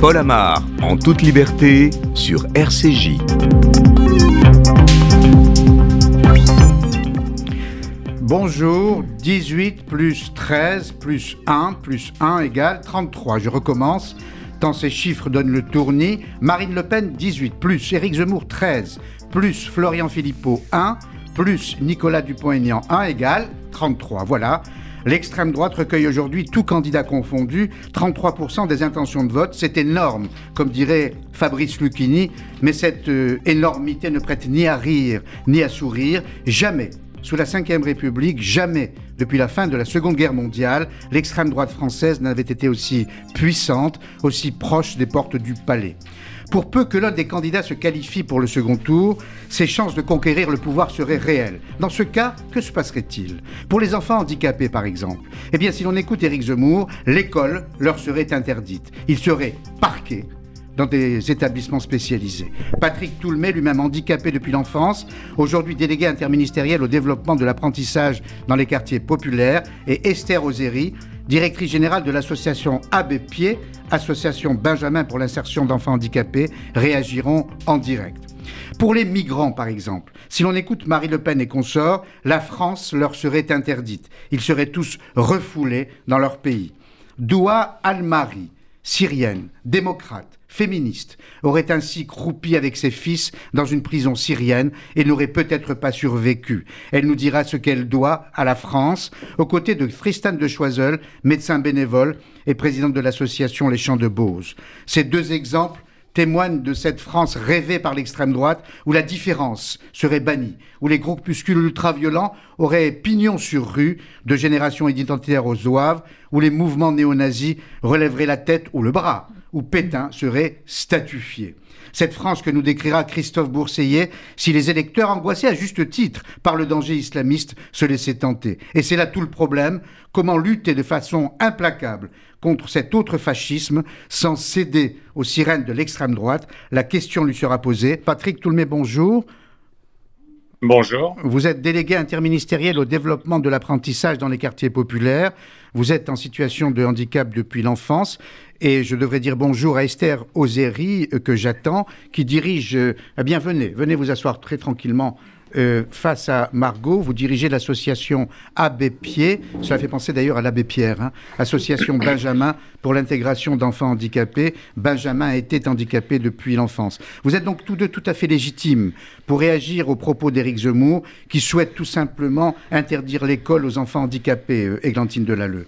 Paul Amar, en toute liberté, sur RCJ. Bonjour, 18 plus 13 plus 1 plus 1 égale 33. Je recommence. Tant ces chiffres donnent le tournis. Marine Le Pen, 18 plus Éric Zemmour, 13 plus Florian Philippot, 1 plus Nicolas Dupont-Aignan, 1 égale 33. Voilà. L'extrême droite recueille aujourd'hui, tout candidat confondu, 33% des intentions de vote. C'est énorme, comme dirait Fabrice Lucchini, mais cette euh, énormité ne prête ni à rire ni à sourire. Jamais, sous la Ve République, jamais, depuis la fin de la Seconde Guerre mondiale, l'extrême droite française n'avait été aussi puissante, aussi proche des portes du palais. Pour peu que l'un des candidats se qualifie pour le second tour, ses chances de conquérir le pouvoir seraient réelles. Dans ce cas, que se passerait-il? Pour les enfants handicapés, par exemple, eh bien, si l'on écoute Éric Zemmour, l'école leur serait interdite. Ils seraient parqués dans des établissements spécialisés. Patrick Toulmé, lui-même handicapé depuis l'enfance, aujourd'hui délégué interministériel au développement de l'apprentissage dans les quartiers populaires, et Esther Ozeri, directrice générale de l'association Abbé Pied, association Benjamin pour l'insertion d'enfants handicapés, réagiront en direct. Pour les migrants, par exemple, si l'on écoute Marie Le Pen et consorts, la France leur serait interdite. Ils seraient tous refoulés dans leur pays. Doua Al-Mari, syrienne, démocrate, féministe, aurait ainsi croupi avec ses fils dans une prison syrienne et n'aurait peut-être pas survécu. Elle nous dira ce qu'elle doit à la France, aux côtés de Tristan de Choiseul, médecin bénévole et présidente de l'association Les Champs de Beauce. Ces deux exemples témoignent de cette France rêvée par l'extrême droite où la différence serait bannie, où les groupuscules ultra-violents auraient pignon sur rue de génération identitaire aux zouaves, où les mouvements néo-nazis relèveraient la tête ou le bras, où Pétain serait statufié. Cette France que nous décrira Christophe Bourseillet si les électeurs angoissés à juste titre par le danger islamiste se laissaient tenter. Et c'est là tout le problème, comment lutter de façon implacable contre cet autre fascisme sans céder aux sirènes de l'extrême droite? La question lui sera posée. Patrick Toulmé, bonjour. Bonjour. Vous êtes délégué interministériel au développement de l'apprentissage dans les quartiers populaires. Vous êtes en situation de handicap depuis l'enfance. Et je devrais dire bonjour à Esther Ozeri, euh, que j'attends, qui dirige. Euh, eh bien, venez, venez vous asseoir très tranquillement euh, face à Margot, vous dirigez l'association Abbé Pied, cela fait penser d'ailleurs à l'abbé Pierre, hein, association Benjamin pour l'intégration d'enfants handicapés. Benjamin était handicapé depuis l'enfance. Vous êtes donc tous deux tout à fait légitimes pour réagir aux propos d'Éric Zemmour, qui souhaite tout simplement interdire l'école aux enfants handicapés, euh, Églantine Delalleux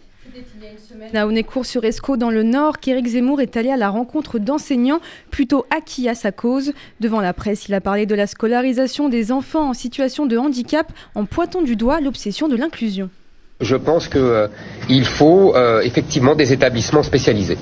à Honnêcourt-sur Escaut dans le Nord qu'Éric Zemmour est allé à la rencontre d'enseignants plutôt acquis à sa cause. Devant la presse, il a parlé de la scolarisation des enfants en situation de handicap en pointant du doigt l'obsession de l'inclusion. Je pense qu'il euh, faut euh, effectivement des établissements spécialisés.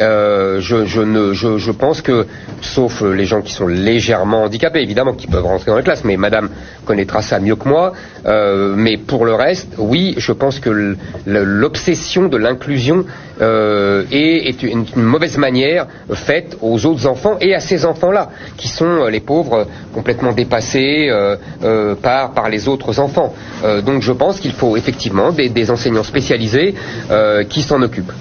Euh, je, je, ne, je, pense que, sauf les gens qui sont légèrement handicapés, évidemment, qui peuvent rentrer dans les classes, mais Madame connaîtra ça mieux que moi. Euh, mais pour le reste, oui, je pense que l'obsession de l'inclusion euh, est, une, mauvaise manière faite aux autres enfants et à ces enfants-là, qui sont les pauvres complètement dépassés par, les autres enfants. Donc je pense qu'il faut effectivement des enseignants spécialisés qui s'en occupent.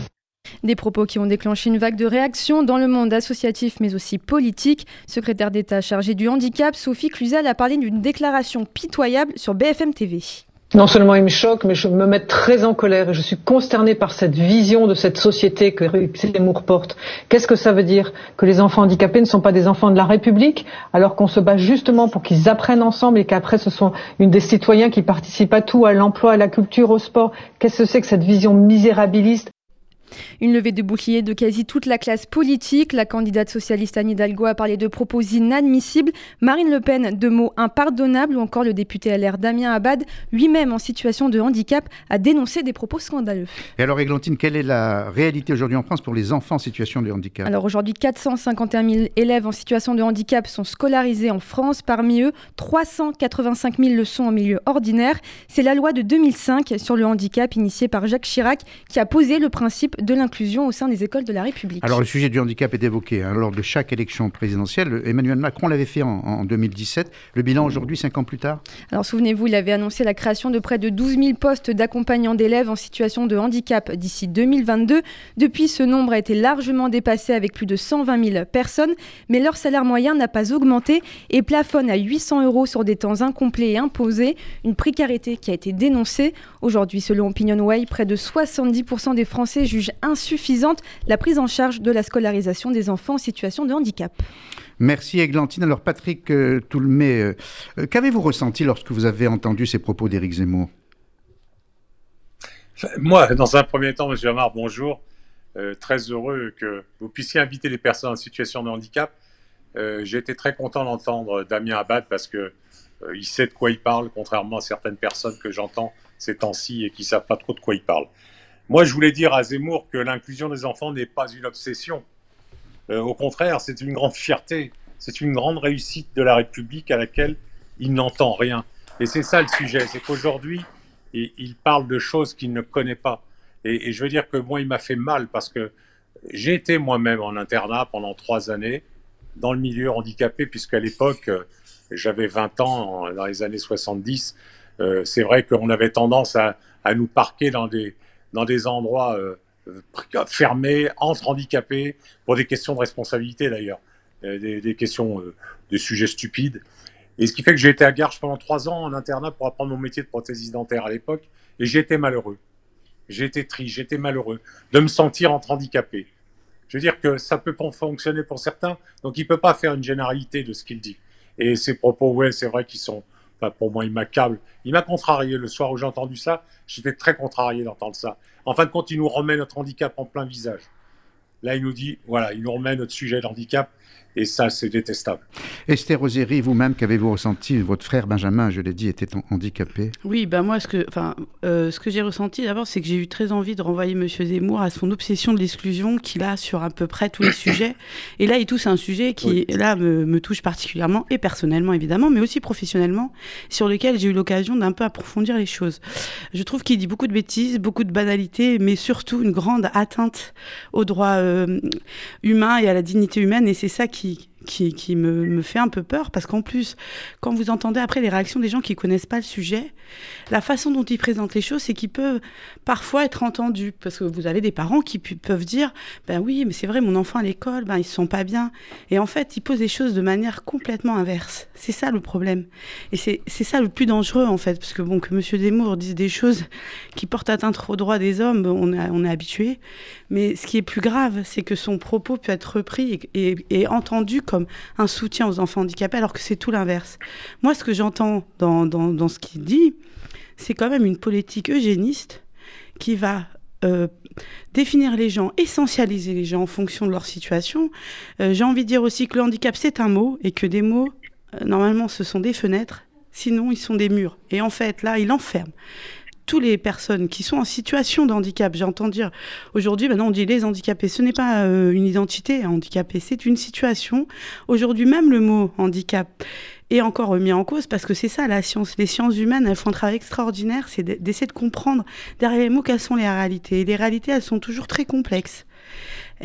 Des propos qui ont déclenché une vague de réactions dans le monde associatif mais aussi politique. Secrétaire d'État chargée du handicap, Sophie Cluzel a parlé d'une déclaration pitoyable sur BFM TV. Non seulement il me choque, mais je me mets très en colère et je suis consternée par cette vision de cette société que Zemmour porte. Qu'est-ce que ça veut dire Que les enfants handicapés ne sont pas des enfants de la République, alors qu'on se bat justement pour qu'ils apprennent ensemble et qu'après ce sont une des citoyens qui participent à tout, à l'emploi, à la culture, au sport? Qu'est-ce que c'est que cette vision misérabiliste une levée de bouclier de quasi toute la classe politique. La candidate socialiste Anne Hidalgo a parlé de propos inadmissibles. Marine Le Pen de mots impardonnables ou encore le député LR Damien Abad, lui-même en situation de handicap, a dénoncé des propos scandaleux. Et alors Églantine, quelle est la réalité aujourd'hui en France pour les enfants en situation de handicap? Alors aujourd'hui, 451 000 élèves en situation de handicap sont scolarisés en France. Parmi eux, 385 000 le sont en milieu ordinaire. C'est la loi de 2005 sur le handicap initiée par Jacques Chirac qui a posé le principe de l'inclusion au sein des écoles de la République. Alors le sujet du handicap est évoqué hein, lors de chaque élection présidentielle. Emmanuel Macron l'avait fait en, 2017. Le bilan aujourd'hui, cinq ans plus tard? Alors souvenez-vous, il avait annoncé la création de près de 12 000 postes d'accompagnants d'élèves en situation de handicap d'ici 2022. Depuis, ce nombre a été largement dépassé avec plus de 120 000 personnes, mais leur salaire moyen n'a pas augmenté et plafonne à 800 euros sur des temps incomplets et imposés, une précarité qui a été dénoncée. Aujourd'hui, selon OpinionWay, près de 70% des Français jugent insuffisante la prise en charge de la scolarisation des enfants en situation de handicap. Merci Églantine. Alors Patrick euh, Toulmé, euh, euh, qu'avez-vous ressenti lorsque vous avez entendu ces propos d'Éric Zemmour? Moi, dans un premier temps, M. Amar, bonjour. très heureux que vous puissiez inviter les personnes en situation de handicap. J'ai été très content d'entendre Damien Abad parce que il sait de quoi il parle, contrairement à certaines personnes que j'entends ces temps-ci et qui ne savent pas trop de quoi il parle. Moi, je voulais dire à Zemmour que l'inclusion des enfants n'est pas une obsession. Euh, au contraire, c'est une grande fierté, c'est une grande réussite de la République à laquelle il n'entend rien. Et c'est ça le sujet, c'est qu'aujourd'hui, il parle de choses qu'il ne connaît pas. Et, je veux dire que moi, il m'a fait mal parce que j'ai été moi-même en internat pendant trois années dans le milieu handicapé, puisqu'à l'époque, j'avais 20 ans, dans les années 70. Euh, c'est vrai qu'on avait tendance à, nous parquer dans des, dans des endroits euh, fermés, entre handicapés, pour des questions de responsabilité d'ailleurs, euh, des, questions euh, de sujets stupides. Et ce qui fait que j'ai été à Garches pendant trois ans en internat pour apprendre mon métier de prothésiste dentaire à l'époque, et j'ai été malheureux. J'ai été triste, j'étais malheureux de me sentir entre handicapé. Je veux dire que ça peut fonctionner pour certains, donc il ne peut pas faire une généralité de ce qu'il dit. Et ces propos, ouais, c'est vrai qu'ils sont, pour moi, il m'accable. Il m'a contrarié le soir où j'ai entendu ça. J'étais très contrarié d'entendre ça. En fin de compte, il nous remet notre handicap en plein visage. Là, il nous dit, voilà, il nous remet notre sujet d'handicap et ça, c'est détestable. Esther Roséry, vous-même, qu'avez-vous ressenti? Votre frère Benjamin, je l'ai dit, était handicapé. Oui, ben moi, ce que, enfin, euh, ce que j'ai ressenti d'abord, c'est que j'ai eu très envie de renvoyer M. Zemmour à son obsession de l'exclusion qu'il a sur à peu près tous les sujets. Et là, il touche un sujet qui, là, me, me, touche particulièrement, et personnellement, évidemment, mais aussi professionnellement, sur lequel j'ai eu l'occasion d'un peu approfondir les choses. Je trouve qu'il dit beaucoup de bêtises, beaucoup de banalités, mais surtout une grande atteinte aux droits euh, humains et à la dignité humaine, et c'est ça qui magnifique qui, me, me, fait un peu peur parce qu'en plus, quand vous entendez après les réactions des gens qui connaissent pas le sujet, la façon dont ils présentent les choses, c'est qu'ils peuvent parfois être entendus. Parce que vous avez des parents qui peuvent dire, ben oui, mais c'est vrai, mon enfant à l'école, ben ils se sont pas bien, et en fait, ils posent les choses de manière complètement inverse. C'est ça le problème, et c'est ça le plus dangereux en fait, parce que bon, que Monsieur Desmours dise des choses qui portent atteinte aux droits des hommes, on, on est habitué, mais ce qui est plus grave, c'est que son propos peut être repris et, et entendu comme un soutien aux enfants handicapés, alors que c'est tout l'inverse. Moi, ce que j'entends dans, dans, ce qu'il dit, c'est quand même une politique eugéniste qui va euh, définir les gens, essentialiser les gens en fonction de leur situation. Euh, j'ai envie de dire aussi que le handicap, c'est un mot, et que des mots, euh, normalement, ce sont des fenêtres, sinon ils sont des murs. Et en fait, là, il enferme toutes les personnes qui sont en situation de handicap. J'entends dire aujourd'hui, maintenant on dit les handicapés. Ce n'est pas euh, une identité handicapé, c'est une situation. Aujourd'hui, même le mot handicap est encore remis en cause parce que c'est ça la science. Les sciences humaines, elles font un travail extraordinaire, c'est d'essayer de comprendre derrière les mots quelles sont les réalités. Et les réalités, elles sont toujours très complexes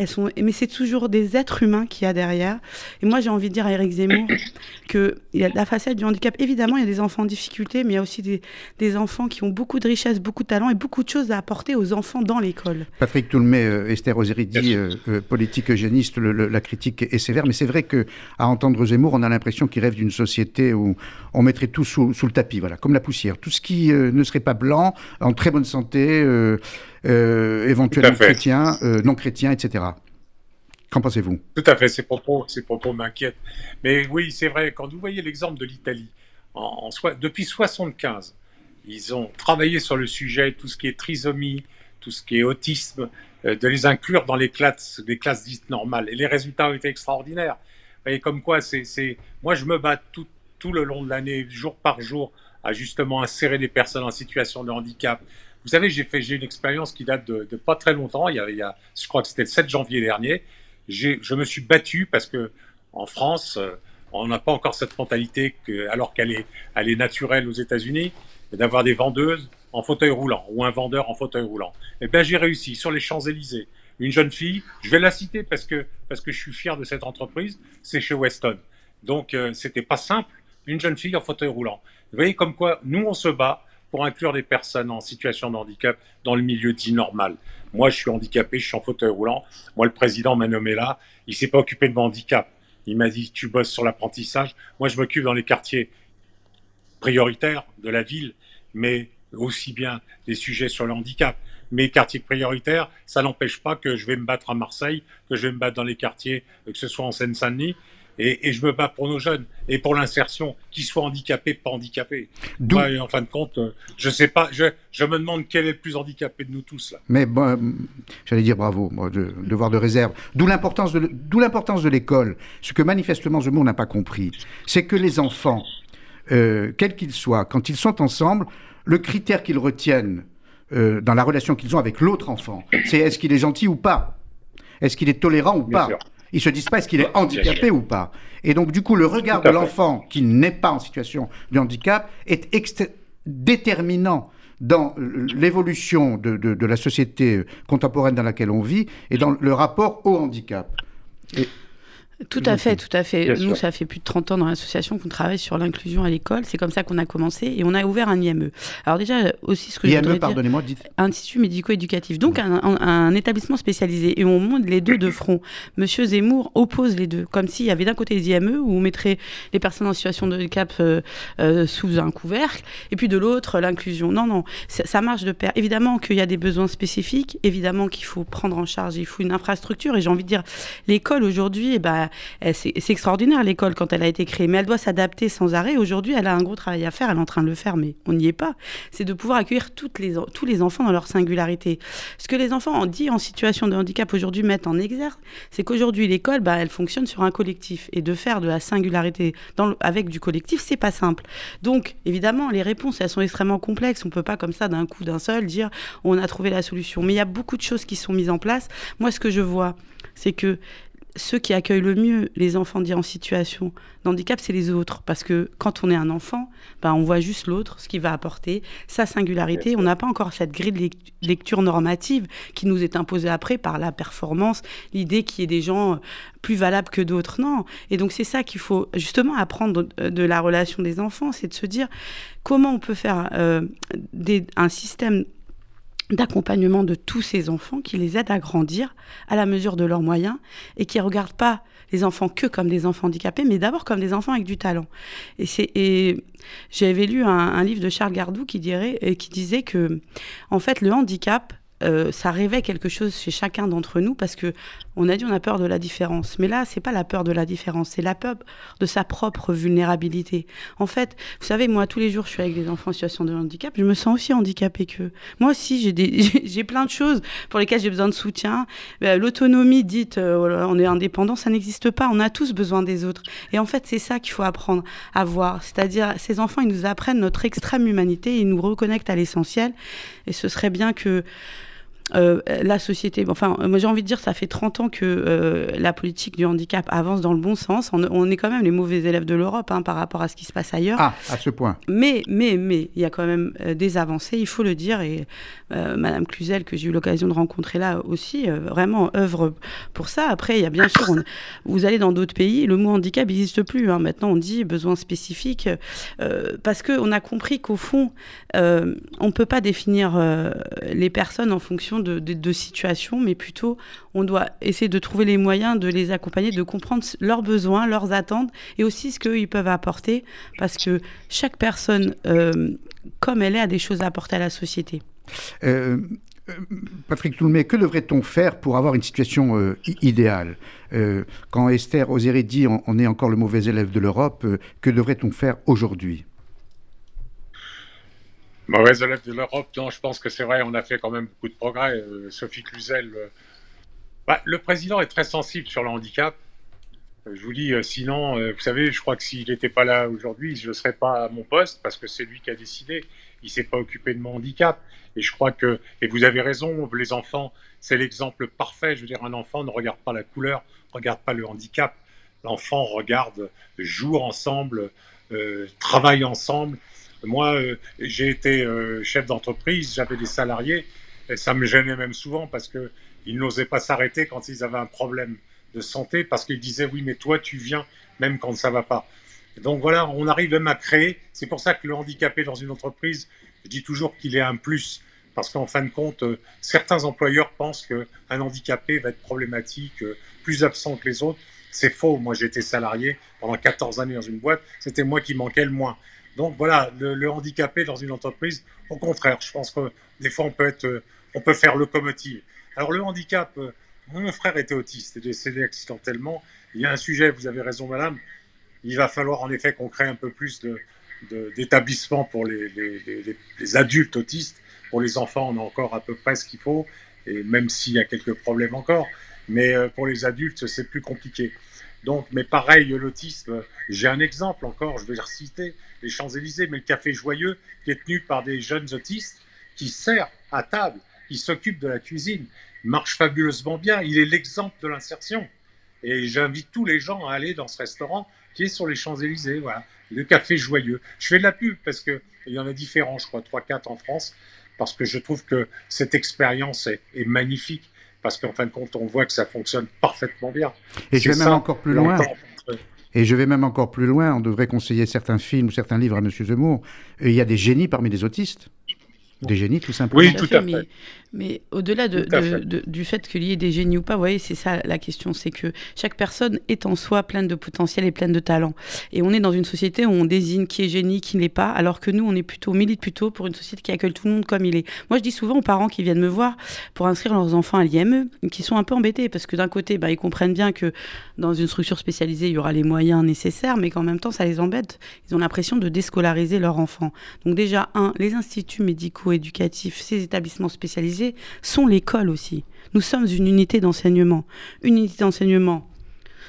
sont, mais c'est toujours des êtres humains qu'il y a derrière. Et moi, j'ai envie de dire à Eric Zemmour qu'il y a la facette du handicap. Évidemment, il y a des enfants en difficulté, mais il y a aussi des, des, enfants qui ont beaucoup de richesses, beaucoup de talent et beaucoup de choses à apporter aux enfants dans l'école. Patrick Toulmé, euh, Esther Osiri dit euh, euh, politique eugéniste, la critique est sévère, mais c'est vrai que à entendre Zemmour, on a l'impression qu'il rêve d'une société où on mettrait tout sous, sous, le tapis, voilà, comme la poussière. Tout ce qui ne serait pas blanc, en très bonne santé, éventuellement chrétien, non chrétien, etc. Qu'en pensez-vous? Tout à fait, ces propos, ces propos m'inquiètent. Mais oui, c'est vrai, quand vous voyez l'exemple de l'Italie, en, en, depuis 75, ils ont travaillé sur le sujet, tout ce qui est trisomie, tout ce qui est autisme, euh, de les inclure dans les classes, classes dites normales. Et les résultats ont été extraordinaires. Vous voyez, comme quoi, c'est, moi, je me bats tout, tout le long de l'année, jour par jour, à justement insérer des personnes en situation de handicap. Vous savez, j'ai fait, j'ai une expérience qui date de, de, pas très longtemps. Il y, a, il y a, je crois que c'était le 7 janvier dernier je me suis battu parce que en France, euh, on n'a pas encore cette mentalité, que, alors qu'elle est, elle est naturelle aux États-Unis, d'avoir des vendeuses en fauteuil roulant ou un vendeur en fauteuil roulant. Eh bien, j'ai réussi sur les Champs-Élysées. Une jeune fille, je vais la citer parce que, parce que je suis fier de cette entreprise, c'est chez Weston. Donc, euh, c'était pas simple. Une jeune fille en fauteuil roulant. Vous voyez comme quoi, nous, on se bat pour inclure des personnes en situation de handicap dans le milieu dit normal. Moi, je suis handicapé, je suis en fauteuil roulant. Moi, le président m'a nommé là. Il s'est pas occupé de mon handicap. Il m'a dit, tu bosses sur l'apprentissage. Moi, je m'occupe dans les quartiers prioritaires de la ville, mais aussi bien des sujets sur le handicap. Mais quartiers prioritaires, ça n'empêche pas que je vais me battre à Marseille, que je vais me battre dans les quartiers, que ce soit en Seine-Saint-Denis, et, je me bats pour nos jeunes et pour l'insertion, qu'ils soient handicapés, pas handicapés. en fin de compte, euh, je sais pas, je, je, me demande quel est le plus handicapé de nous tous là. Mais bon, j'allais dire bravo, de, devoir de réserve. D'où l'importance de, d'où l'importance de l'école. Ce que manifestement monde n'a pas compris, c'est que les enfants, euh, quels qu'ils soient, quand ils sont ensemble, le critère qu'ils retiennent euh, dans la relation qu'ils ont avec l'autre enfant, c'est est-ce qu'il est gentil ou pas, est-ce qu'il est tolérant ou pas? Ils se disent pas est-ce qu'il est handicapé ou pas. Et donc, du coup, le regard de l'enfant qui n'est pas en situation de handicap est déterminant dans l'évolution de, de, la société contemporaine dans laquelle on vit et dans le rapport au handicap. Et tout à fait, tout à fait. Nous, ça fait plus de 30 ans dans l'association qu'on travaille sur l'inclusion à l'école. C'est comme ça qu'on a commencé et on a ouvert un IME. Alors déjà, aussi ce que IME, je voudrais pardonnez-moi, dites... Institut médico-éducatif. Donc un, un, établissement spécialisé et on monte les deux de front. Monsieur Zemmour oppose les deux, comme s'il y avait d'un côté les IME où on mettrait les personnes en situation de handicap euh, euh, sous un couvercle et puis de l'autre l'inclusion. Non, non, ça, marche de pair. Évidemment qu'il y a des besoins spécifiques, évidemment qu'il faut prendre en charge, il faut une infrastructure et j'ai envie de dire, l'école aujourd'hui, eh ben, c'est extraordinaire l'école quand elle a été créée, mais elle doit s'adapter sans arrêt. Aujourd'hui, elle a un gros travail à faire, elle est en train de le faire, mais on n'y est pas. C'est de pouvoir accueillir les, tous les enfants dans leur singularité. Ce que les enfants ont dit en situation de handicap aujourd'hui mettent en exergue, c'est qu'aujourd'hui l'école, bah, elle fonctionne sur un collectif et de faire de la singularité avec du collectif, c'est pas simple. Donc évidemment, les réponses elles sont extrêmement complexes. On peut pas comme ça d'un coup d'un seul dire on a trouvé la solution. Mais il y a beaucoup de choses qui sont mises en place. Moi, ce que je vois, c'est que ceux qui accueillent le mieux les enfants dits en situation d'handicap, c'est les autres. Parce que quand on est un enfant, ben, on voit juste l'autre, ce qu'il va apporter, sa singularité. On n'a pas encore cette grille de lecture normative qui nous est imposée après par la performance, l'idée qu'il y ait des gens euh, plus valables que d'autres. Non. Et donc c'est ça qu'il faut justement apprendre de, la relation des enfants, c'est de se dire comment on peut faire euh, un système d'accompagnement de tous ces enfants qui les aident à grandir à la mesure de leurs moyens et qui ne regardent pas les enfants que comme des enfants handicapés, mais d'abord comme des enfants avec du talent. Et, et j'avais lu un, un, livre de Charles Gardou qui, dirait, qui disait que, en fait, le handicap, euh, ça réveille quelque chose chez chacun d'entre nous parce que on a dit on a peur de la différence, mais là c'est pas la peur de la différence, c'est la peur de sa propre vulnérabilité. En fait, vous savez, moi tous les jours je suis avec des enfants en situation de handicap, je me sens aussi handicapé qu'eux. Moi aussi j'ai des j'ai plein de choses pour lesquelles j'ai besoin de soutien. Euh, l'autonomie dite euh, on est indépendant, ça n'existe pas. On a tous besoin des autres. Et en fait c'est ça qu'il faut apprendre à voir, c'est-à-dire ces enfants ils nous apprennent notre extrême humanité, ils nous reconnectent à l'essentiel. Et ce serait bien que euh, la société, enfin, moi j'ai envie de dire, ça fait 30 ans que euh, la politique du handicap avance dans le bon sens. On, est quand même les mauvais élèves de l'Europe hein, par rapport à ce qui se passe ailleurs. Ah, à ce point. Mais, mais, mais, il y a quand même euh, des avancées, il faut le dire. Et Madame Cluzel, que j'ai eu l'occasion de rencontrer là aussi, vraiment œuvre pour ça. Après, il y a bien sûr, vous allez dans d'autres pays, le mot handicap n'existe plus. Hein. Maintenant, on dit besoin spécifique parce qu'on a compris qu'au fond, on ne peut pas définir les personnes en fonction de, de, situations, mais plutôt on doit essayer de trouver les moyens de les accompagner, de comprendre leurs besoins, leurs attentes et aussi ce qu'ils peuvent apporter, parce que chaque personne, euh, comme elle est, a des choses à apporter à la société. Euh, euh, Patrick Toulmé, que devrait-on faire pour avoir une situation idéale? Quand Esther Osieri dit on, est encore le mauvais élève de l'Europe, que devrait-on faire aujourd'hui? Mauvaise élève de l'Europe, non, je pense que c'est vrai, on a fait quand même beaucoup de progrès. Euh, Sophie Cluzel, euh, bah, le président est très sensible sur le handicap. Euh, je vous dis, sinon, vous savez, je crois que s'il n'était pas là aujourd'hui, je ne serais pas à mon poste parce que c'est lui qui a décidé. Il ne s'est pas occupé de mon handicap. Et je crois que, et vous avez raison, les enfants, c'est l'exemple parfait. Je veux dire, un enfant ne regarde pas la couleur, ne regarde pas le handicap. L'enfant regarde, joue ensemble, travaille ensemble Moi, euh, j'ai été euh, chef d'entreprise, j'avais des salariés, et ça me gênait même souvent parce qu'ils n'osaient pas s'arrêter quand ils avaient un problème de santé, parce qu'ils disaient oui, mais toi, tu viens même quand ça va pas. donc voilà, on arrive même à créer. C'est pour ça que le handicapé dans une entreprise, je dis toujours qu'il est un plus, parce qu'en fin de compte, euh, certains employeurs pensent qu'un handicapé va être problématique, plus absent que les autres. C'est faux. Moi, j'étais salarié pendant 14 années dans une boîte. C'était moi qui manquais le moins. Donc voilà, le, handicapé dans une entreprise, au contraire, je pense que des fois on peut être, euh, on peut faire locomotive. Alors le handicap, euh, mon frère était autiste et décédé accidentellement. Il y a un sujet, vous avez raison, madame. Il va falloir en effet qu'on crée un peu plus d'établissements pour les, les, adultes autistes. Pour les enfants, on a encore à peu près ce qu'il faut, et même s'il y a quelques problèmes encore. Mais euh, pour les adultes, c'est plus compliqué. Donc, mais pareil, l'autisme, j'ai un exemple encore, je vais le reciter, les Champs-Élysées, mais le Café Joyeux, qui est tenu par des jeunes autistes, qui sert à table, qui s'occupe de la cuisine, marche fabuleusement bien. Il est l'exemple de l'insertion. Et j'invite tous les gens à aller dans ce restaurant qui est sur les Champs-Élysées, voilà, le Café Joyeux. Je fais de la pub parce qu'il y en a différents, je crois, 3-4 en France, parce que je trouve que cette expérience est, est magnifique parce qu'en fin de compte, on voit que ça fonctionne parfaitement bien. Et je vais même encore plus loin. Et je vais même encore plus loin. On devrait conseiller certains films ou certains livres à M. Zemmour. il y a des génies parmi les autistes. Des génies, tout simplement. Oui, tout à fait. Mais au-delà de, du fait qu'il y ait des génies ou pas, vous voyez, c'est ça la question, c'est que chaque personne est en soi pleine de potentiel et pleine de talent. Et on est dans une société où on désigne qui est génie, qui ne l'est pas, alors que nous, on est plutôt, milite plutôt pour une société qui accueille tout le monde comme il est. Moi, je dis souvent aux parents qui viennent me voir pour inscrire leurs enfants à l'IME, qui sont un peu embêtés, parce que d'un côté, bah, ils comprennent bien que dans une structure spécialisée, il y aura les moyens nécessaires, mais qu'en même temps, ça les embête. Ils ont l'impression de déscolariser leur enfant. Donc déjà, un, les instituts médicaux éducatifs, ces établissements spécialisés, sont l'école aussi. Nous sommes une unité d'enseignement. Une unité d'enseignement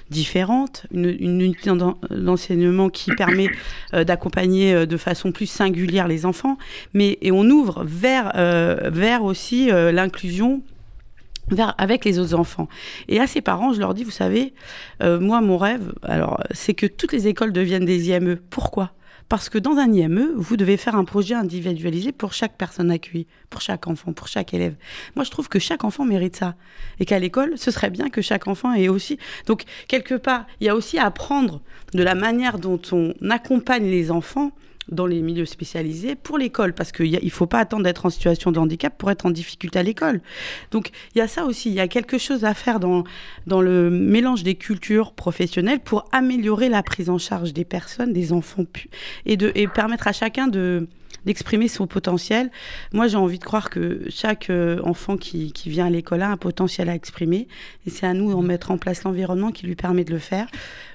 différente, une, unité d'enseignement qui permet euh, d'accompagner euh, de façon plus singulière les enfants, mais et on ouvre vers, euh, vers aussi l'inclusion vers, avec les autres enfants. Et à ces parents, je leur dis, vous savez, moi, mon rêve, alors, c'est que toutes les écoles deviennent des IME. Pourquoi? Parce que dans un IME, vous devez faire un projet individualisé pour chaque personne accueillie, pour chaque enfant, pour chaque élève. Moi, je trouve que chaque enfant mérite ça. Et qu'à l'école, ce serait bien que chaque enfant ait aussi. Donc, quelque part, il y a aussi à apprendre de la manière dont on accompagne les enfants dans les milieux spécialisés pour l'école, parce qu'il ne faut pas attendre d'être en situation de handicap pour être en difficulté à l'école. Donc il y a ça aussi, il y a quelque chose à faire dans, dans le mélange des cultures professionnelles pour améliorer la prise en charge des personnes, des enfants, et, de, et permettre à chacun de d'exprimer son potentiel. Moi, j'ai envie de croire que chaque euh, enfant qui, qui, vient à l'école a un potentiel à exprimer, et c'est à nous de mettre en place l'environnement qui lui permet de le faire.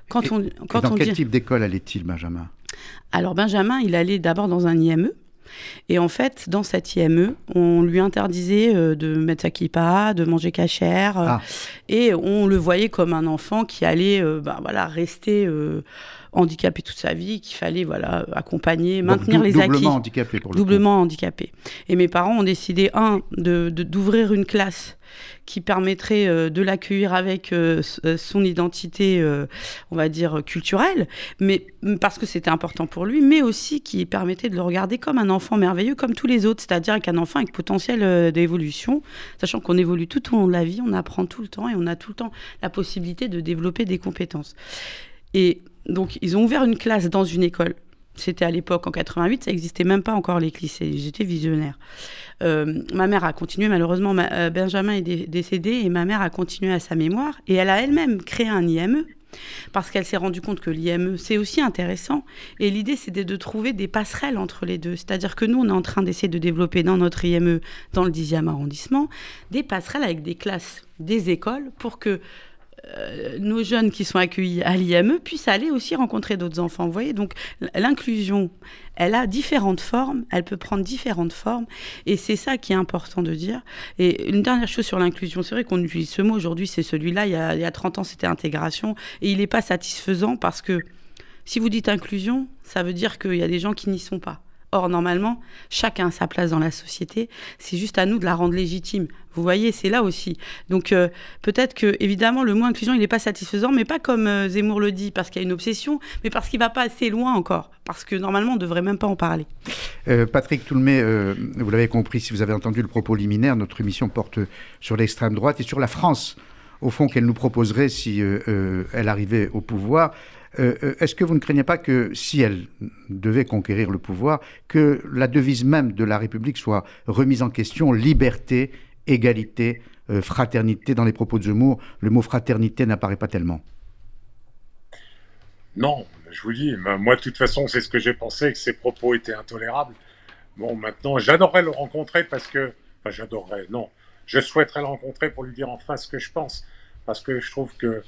Quand on, quand dans quel type d'école allait-il, Benjamin? Alors Benjamin, il allait d'abord dans un IME. Et en fait, dans cet IME, on lui interdisait euh, de mettre sa kippa, de manger cachère, euh, ah. et on le voyait comme un enfant qui allait, euh, bah, voilà, rester handicapé toute sa vie, qu'il fallait voilà accompagner, maintenir les acquis. Doublement handicapé pour le Doublement handicapé. Et mes parents ont décidé un de d'ouvrir une classe qui permettrait euh, de l'accueillir avec euh, euh, son identité, on va dire, culturelle, mais parce que c'était important pour lui, mais aussi qui permettait de le regarder comme un enfant merveilleux, comme tous les autres, c'est-à-dire avec un enfant avec potentiel d'évolution, sachant qu'on évolue tout au long de la vie, on apprend tout le temps et on a tout le temps la possibilité de développer des compétences. Et donc, ils ont ouvert une classe dans une école c'était à l'époque, en 88, ça n'existait même pas encore les clichés. J'étais visionnaire. Euh, ma mère a continué, malheureusement, euh, Benjamin est décédé et ma mère a continué à sa mémoire. Et elle a elle-même créé un IME parce qu'elle s'est rendue compte que l'IME, c'est aussi intéressant. Et l'idée, c'était de trouver des passerelles entre les deux. C'est-à-dire que nous, on est en train d'essayer de développer dans notre IME, dans le 10e arrondissement, des passerelles avec des classes, des écoles, pour que euh, nos jeunes qui sont accueillis à l'IME puissent aller aussi rencontrer d'autres enfants. Vous voyez, donc l'inclusion, elle a différentes formes, elle peut prendre différentes formes, et c'est ça qui est important de dire. Et une dernière chose sur l'inclusion, c'est vrai qu'on utilise ce mot aujourd'hui, c'est celui-là, il, il, y a 30 ans c'était intégration, et il n'est pas satisfaisant parce que si vous dites inclusion, ça veut dire qu'il y a des gens qui n'y sont pas. Or, normalement, chacun a sa place dans la société. C'est juste à nous de la rendre légitime. Vous voyez, c'est là aussi. Donc, euh, peut-être que, évidemment, le mot inclusion, il n'est pas satisfaisant, mais pas comme euh, Zemmour le dit, parce qu'il y a une obsession, mais parce qu'il ne va pas assez loin encore. Parce que, normalement, on ne devrait même pas en parler. Euh, Patrick Toulmé, vous l'avez compris, si vous avez entendu le propos liminaire, notre émission porte sur l'extrême droite et sur la France au fond, qu'elle nous proposerait si elle arrivait au pouvoir. Euh, est-ce que vous ne craignez pas que, si elle devait conquérir le pouvoir, que la devise même de la République soit remise en question, liberté, égalité, fraternité Dans les propos de Zemmour, le mot fraternité n'apparaît pas tellement. Non, je vous dis, moi de toute façon, c'est ce que j'ai pensé, que ces propos étaient intolérables. Bon, maintenant, j'adorerais le rencontrer parce que, enfin, j'adorerais, non, je souhaiterais le rencontrer pour lui dire enfin ce que je pense, parce que je trouve que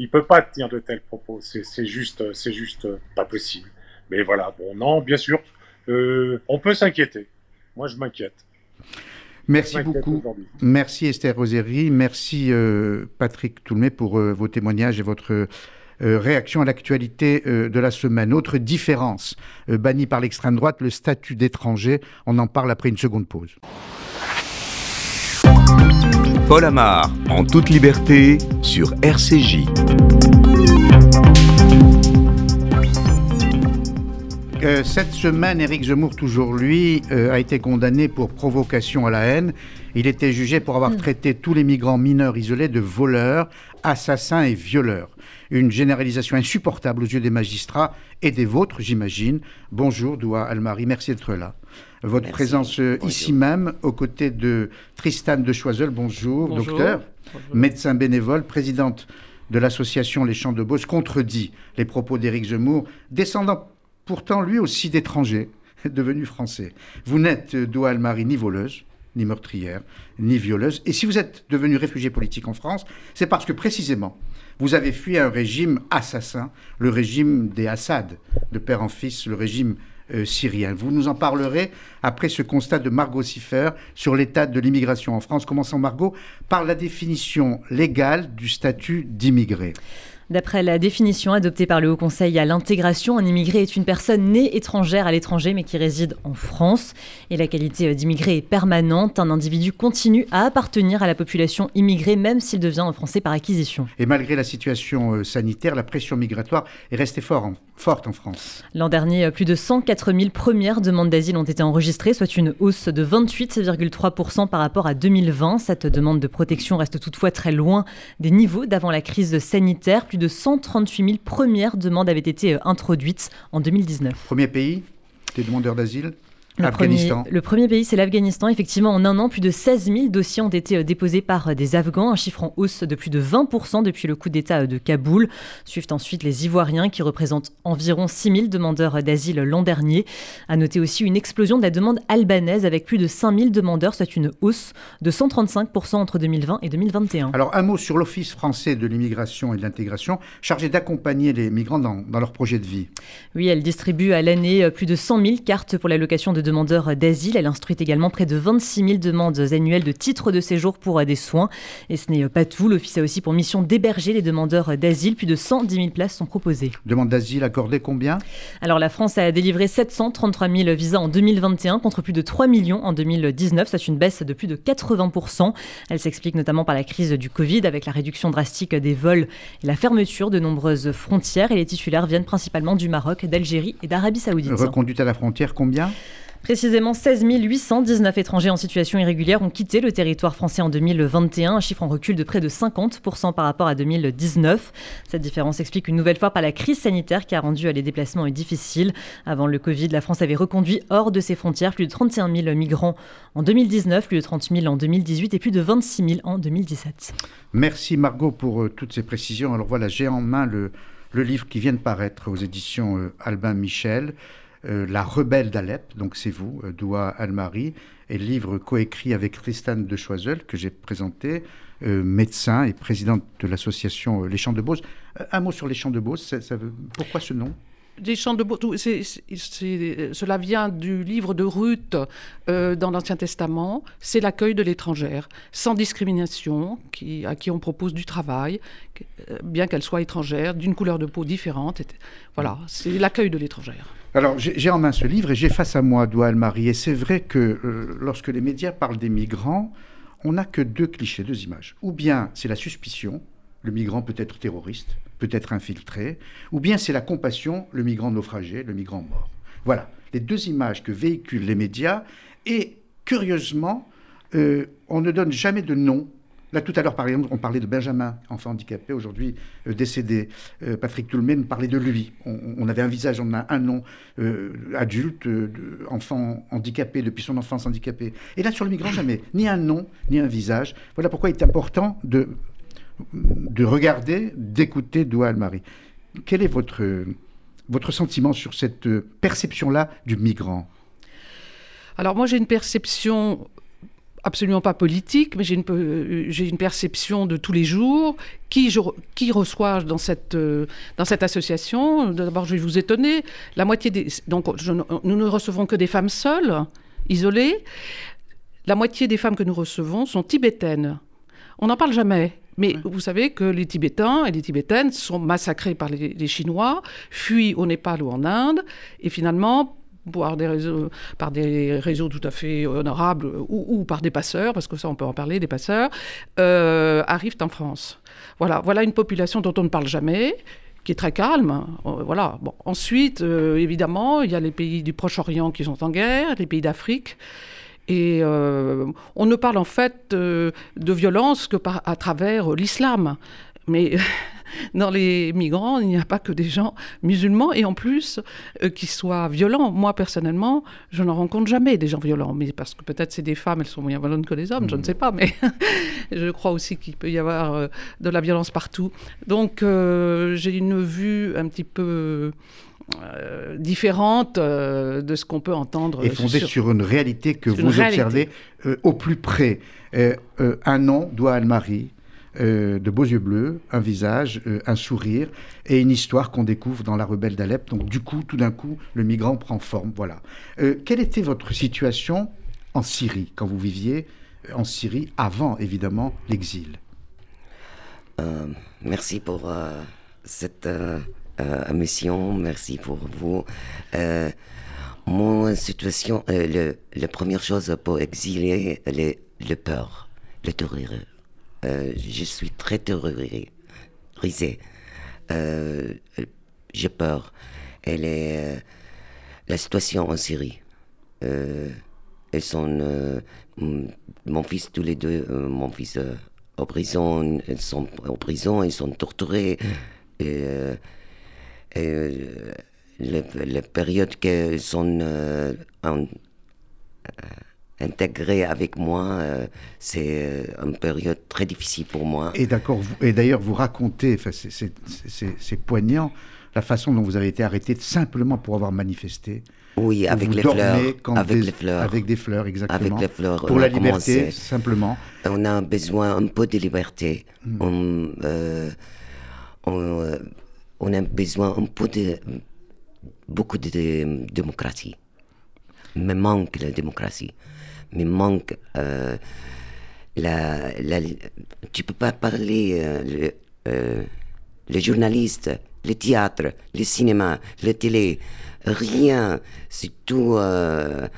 il peut pas tenir de tels propos. C'est juste, c'est juste pas possible. Mais voilà, bon, non, bien sûr, euh, on peut s'inquiéter. Moi, je m'inquiète. Merci beaucoup. Merci Esther Roséry. Merci euh, Patrick Toulmé pour euh, vos témoignages et votre réaction à l'actualité de la semaine. Autre différence bannie par l'extrême droite, le statut d'étranger. On en parle après une seconde pause. Paul Amar, en toute liberté, sur RCJ. Euh, cette semaine, Éric Zemmour, toujours lui, euh, a été condamné pour provocation à la haine. Il était jugé pour avoir hmm. traité tous les migrants mineurs isolés de voleurs, assassins et violeurs. Une généralisation insupportable aux yeux des magistrats et des vôtres, j'imagine. Bonjour, Doua Almari, merci d'être là votre présence euh, ici même aux côtés de Tristan de Choiseul. Bonjour, docteur, médecin bénévole, présidente de l'association Les Champs de Beauce, contredit les propos d'Éric Zemmour, descendant pourtant lui aussi d'étrangers, devenu français. Vous n'êtes, euh, Doua Almari, ni voleuse, ni meurtrière, ni violeuse. Et si vous êtes devenu réfugié politique en France, c'est parce que précisément, vous avez fui un régime assassin, le régime des Assad, de père en fils, le régime euh. Vous nous en parlerez après ce constat de Margot Siffer sur l'état de l'immigration en France. Commençons, Margot, par la définition légale du statut d'immigré. D'après la définition adoptée par le Haut Conseil à l'intégration, un immigré est une personne née étrangère à l'étranger mais qui réside en France. Et la qualité d'immigré est permanente. Un individu continue à appartenir à la population immigrée même s'il devient un Français par acquisition. Et malgré la situation euh, sanitaire, la pression migratoire est restée forte en France. L'an dernier, plus de 104 000 premières demandes d'asile ont été enregistrées, soit une hausse de 28,3% par rapport à 2020. Cette demande de protection reste toutefois très loin des niveaux d'avant la crise sanitaire de 138 000 premières demandes avaient été introduites en 2019. Premier pays des demandeurs d'asile le premier, le premier, pays, c'est l'Afghanistan. Effectivement, en un an, plus de 16 000 dossiers ont été euh, déposés par euh, des Afghans, un chiffre en hausse de plus de 20% depuis le coup d'État euh, de Kaboul. Suivent ensuite les Ivoiriens, qui représentent environ 6 000 demandeurs d'asile l'an dernier. À noter aussi une explosion de la demande albanaise, avec plus de 5 000 demandeurs, soit une hausse de 135 entre 2020 et 2021. Alors, un mot sur l'Office français de l'immigration et de l'intégration, chargé d'accompagner les migrants dans, dans leur projet de vie. Oui, elle distribue à l'année plus de 100 000 cartes pour l'allocation de demandeurs d'asile. Elle instruit également près de 26 000 demandes annuelles de titres de séjour pour des soins. Et ce n'est pas tout. L'Office a aussi pour mission d'héberger les demandeurs d'asile. Plus de 110 000 places sont proposées. Demande d'asile accordée combien? Alors la France a délivré 733 000 visas en 2021 contre plus de 3 millions en 2019. C'est une baisse de plus de 80 Elle s'explique notamment par la crise du Covid avec la réduction drastique des vols et la fermeture de nombreuses frontières. Et les titulaires viennent principalement du Maroc, d'Algérie et d'Arabie Saoudite. Reconduite à la frontière, combien? Précisément 16 819 étrangers en situation irrégulière ont quitté le territoire français en 2021, un chiffre en recul de près de 50% par rapport à 2019. Cette différence explique une nouvelle fois par la crise sanitaire qui a rendu les déplacements difficiles. Avant le Covid, la France avait reconduit hors de ses frontières plus de 31 000 migrants en 2019, plus de 30 000 en 2018 et plus de 26 000 en 2017. Merci Margot pour euh, toutes ces précisions. Alors voilà, j'ai en main le, livre qui vient de paraître aux éditions euh, Albin Michel. Euh, la rebelle d'Alep, donc c'est vous, euh, Doua Almari, et le livre coécrit avec Tristan de Choiseul que j'ai présenté, euh, médecin et présidente de l'association Les Champs de Beauce. un mot sur Les Champs de Beauce, pourquoi ce nom? Les champs de Beauce, cela vient du livre de Ruth dans l'Ancien Testament. C'est l'accueil de l'étrangère, sans discrimination, à qui on propose du travail, bien qu'elle soit étrangère, d'une couleur de peau différente. Voilà, c'est l'accueil de l'étrangère. Alors, j'ai en main ce livre et j'ai face à moi Doual Marie. Et c'est vrai que euh, lorsque les médias parlent des migrants, on n'a que deux clichés, deux images. Ou bien c'est la suspicion, le migrant peut être terroriste, peut être infiltré, ou bien c'est la compassion, le migrant naufragé, le migrant mort. Voilà, les deux images que véhiculent les médias. Et curieusement, euh, on ne donne jamais de nom Là, tout à l'heure, par exemple, on parlait de Benjamin, enfant handicapé, aujourd'hui euh, décédé. Euh, Patrick Toulmé nous parlait de lui. On, avait un visage, on a un nom euh, adulte, enfant handicapé, depuis son enfance handicapé. Et là, sur le migrant, jamais. Ni un nom, ni un visage. Voilà pourquoi il est important de, de regarder, d'écouter Doua marie Quel est votre, votre sentiment sur cette perception-là du migrant? Alors moi j'ai une perception absolument pas politique, mais j'ai une, euh, une perception de tous les jours. Qui, je, qui reçoit dans cette, euh, dans cette association? D'abord, je vais vous étonner. La moitié des. Donc, nous ne recevons que des femmes seules, isolées. La moitié des femmes que nous recevons sont tibétaines. On n'en parle jamais. Mais vous savez que les Tibétains et les Tibétaines sont massacrés par les, les Chinois, fuient au Népal ou en Inde, et finalement, par des réseaux, tout à fait honorables ou, par des passeurs, parce que ça on peut en parler, des passeurs, euh, arrivent en France. Voilà, voilà une population dont on ne parle jamais, qui est très calme. Euh, voilà. Bon. Ensuite, euh, évidemment, il y a les pays du Proche-Orient qui sont en guerre, les pays d'Afrique. Et on ne parle en fait de violence que par, à travers l'islam. Mais dans les migrants, il n'y a pas que des gens musulmans et en plus euh, qui soient violents. Moi, personnellement, je n'en rencontre jamais des gens violents. Mais parce que peut-être c'est des femmes, elles sont moins violentes que les hommes, je ne mm. sais pas. Mais je crois aussi qu'il peut y avoir euh, de la violence partout. Donc, euh, j'ai une vue un petit peu. différente de ce qu'on peut entendre. Et fondée sur, une réalité que vous observez au plus près. un nom, doit Anne-Marie, euh, de beaux yeux bleus, un visage, euh, un sourire et une histoire qu'on découvre dans La Rebelle d'Alep. Donc du coup, tout d'un coup, le migrant prend forme. Voilà. Euh, quelle était votre situation en Syrie quand vous viviez en Syrie avant évidemment l'exil? Merci pour cette émission. Merci pour vous. mon situation, la première chose pour exiler, le peur, le terreur. Euh, je suis très terrorisé. Euh, j'ai peur. Elle est euh, la situation en Syrie. elles sont mon fils tous les deux, mon fils en prison, ils sont en prison, ils sont torturés. Et, la, période qu'ils sont en, intégré avec moi, euh, c'est euh, une période très difficile pour moi. Et d'accord, et d'ailleurs vous racontez, c'est poignant, la façon dont vous avez été arrêté simplement pour avoir manifesté. Oui, avec les fleurs. Avec les fleurs. Avec des fleurs, exactement. Avec les fleurs. Pour la liberté, simplement. On a besoin un peu de liberté. On, euh, on, on, a besoin un peu de. beaucoup de démocratie. Mais manque la démocratie mais manque euh, la, la, tu peux pas parler euh, le, euh, les journalistes, le théâtre, le cinéma, la télé, rien, c'est tout euh,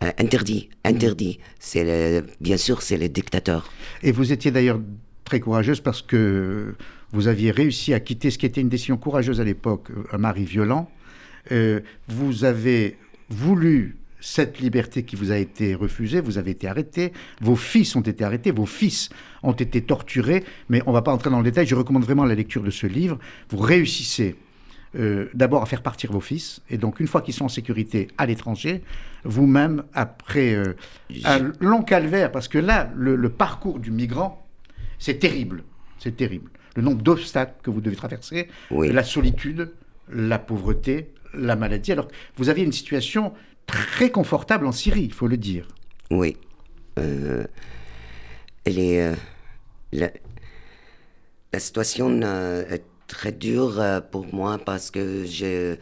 interdit, interdit. C'est bien sûr c'est le dictateur. Et vous étiez d'ailleurs très courageuse parce que vous aviez réussi à quitter ce qui était une décision courageuse à l'époque, un mari violent. vous avez voulu cette liberté qui vous a été refusée, vous avez été arrêté, vos fils ont été arrêtés, vos fils ont été torturés, mais on ne va pas entrer dans le détail, je recommande vraiment la lecture de ce livre. Vous réussissez euh, d'abord à faire partir vos fils, et donc une fois qu'ils sont en sécurité à l'étranger, vous-même, après euh, un long calvaire, parce que là, le, parcours du migrant, c'est terrible, c'est terrible. Le nombre d'obstacles que vous devez traverser, la solitude, la pauvreté, la maladie. Alors, vous aviez une situation très confortable en Syrie, il faut le dire. Oui. Euh, elle euh, la, situation euh, est très dure pour moi parce que je,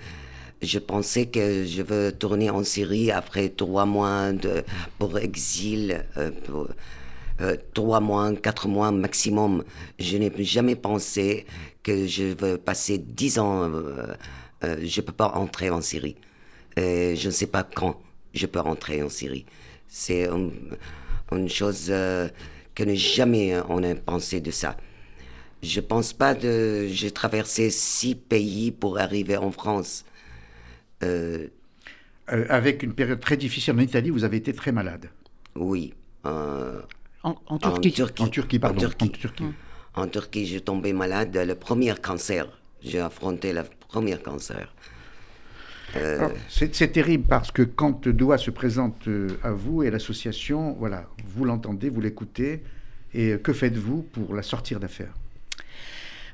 je pensais que je veux tourner en Syrie après trois mois de, pour exil. trois mois, quatre mois maximum. Je n'ai jamais pensé que je veux passer dix ans. je ne peux pas entrer en Syrie. Et je ne sais pas quand je peux rentrer en Syrie. C'est une, une chose euh, que ne jamais on a pensé de ça. Je pense pas de. J'ai traversé six pays pour arriver en France. Euh, euh, avec une période très difficile en Italie, vous avez été très malade. Oui. Euh, en, en, Turquie. en, Turquie. pardon. En Turquie. En Turquie, j'ai tombé malade. Le premier cancer. J'ai affronté le premier cancer. Euh... C'est terrible parce que quand Doua se présente à vous et à l'association, voilà, vous l'entendez, vous l'écoutez, et que faites-vous pour la sortir d'affaire?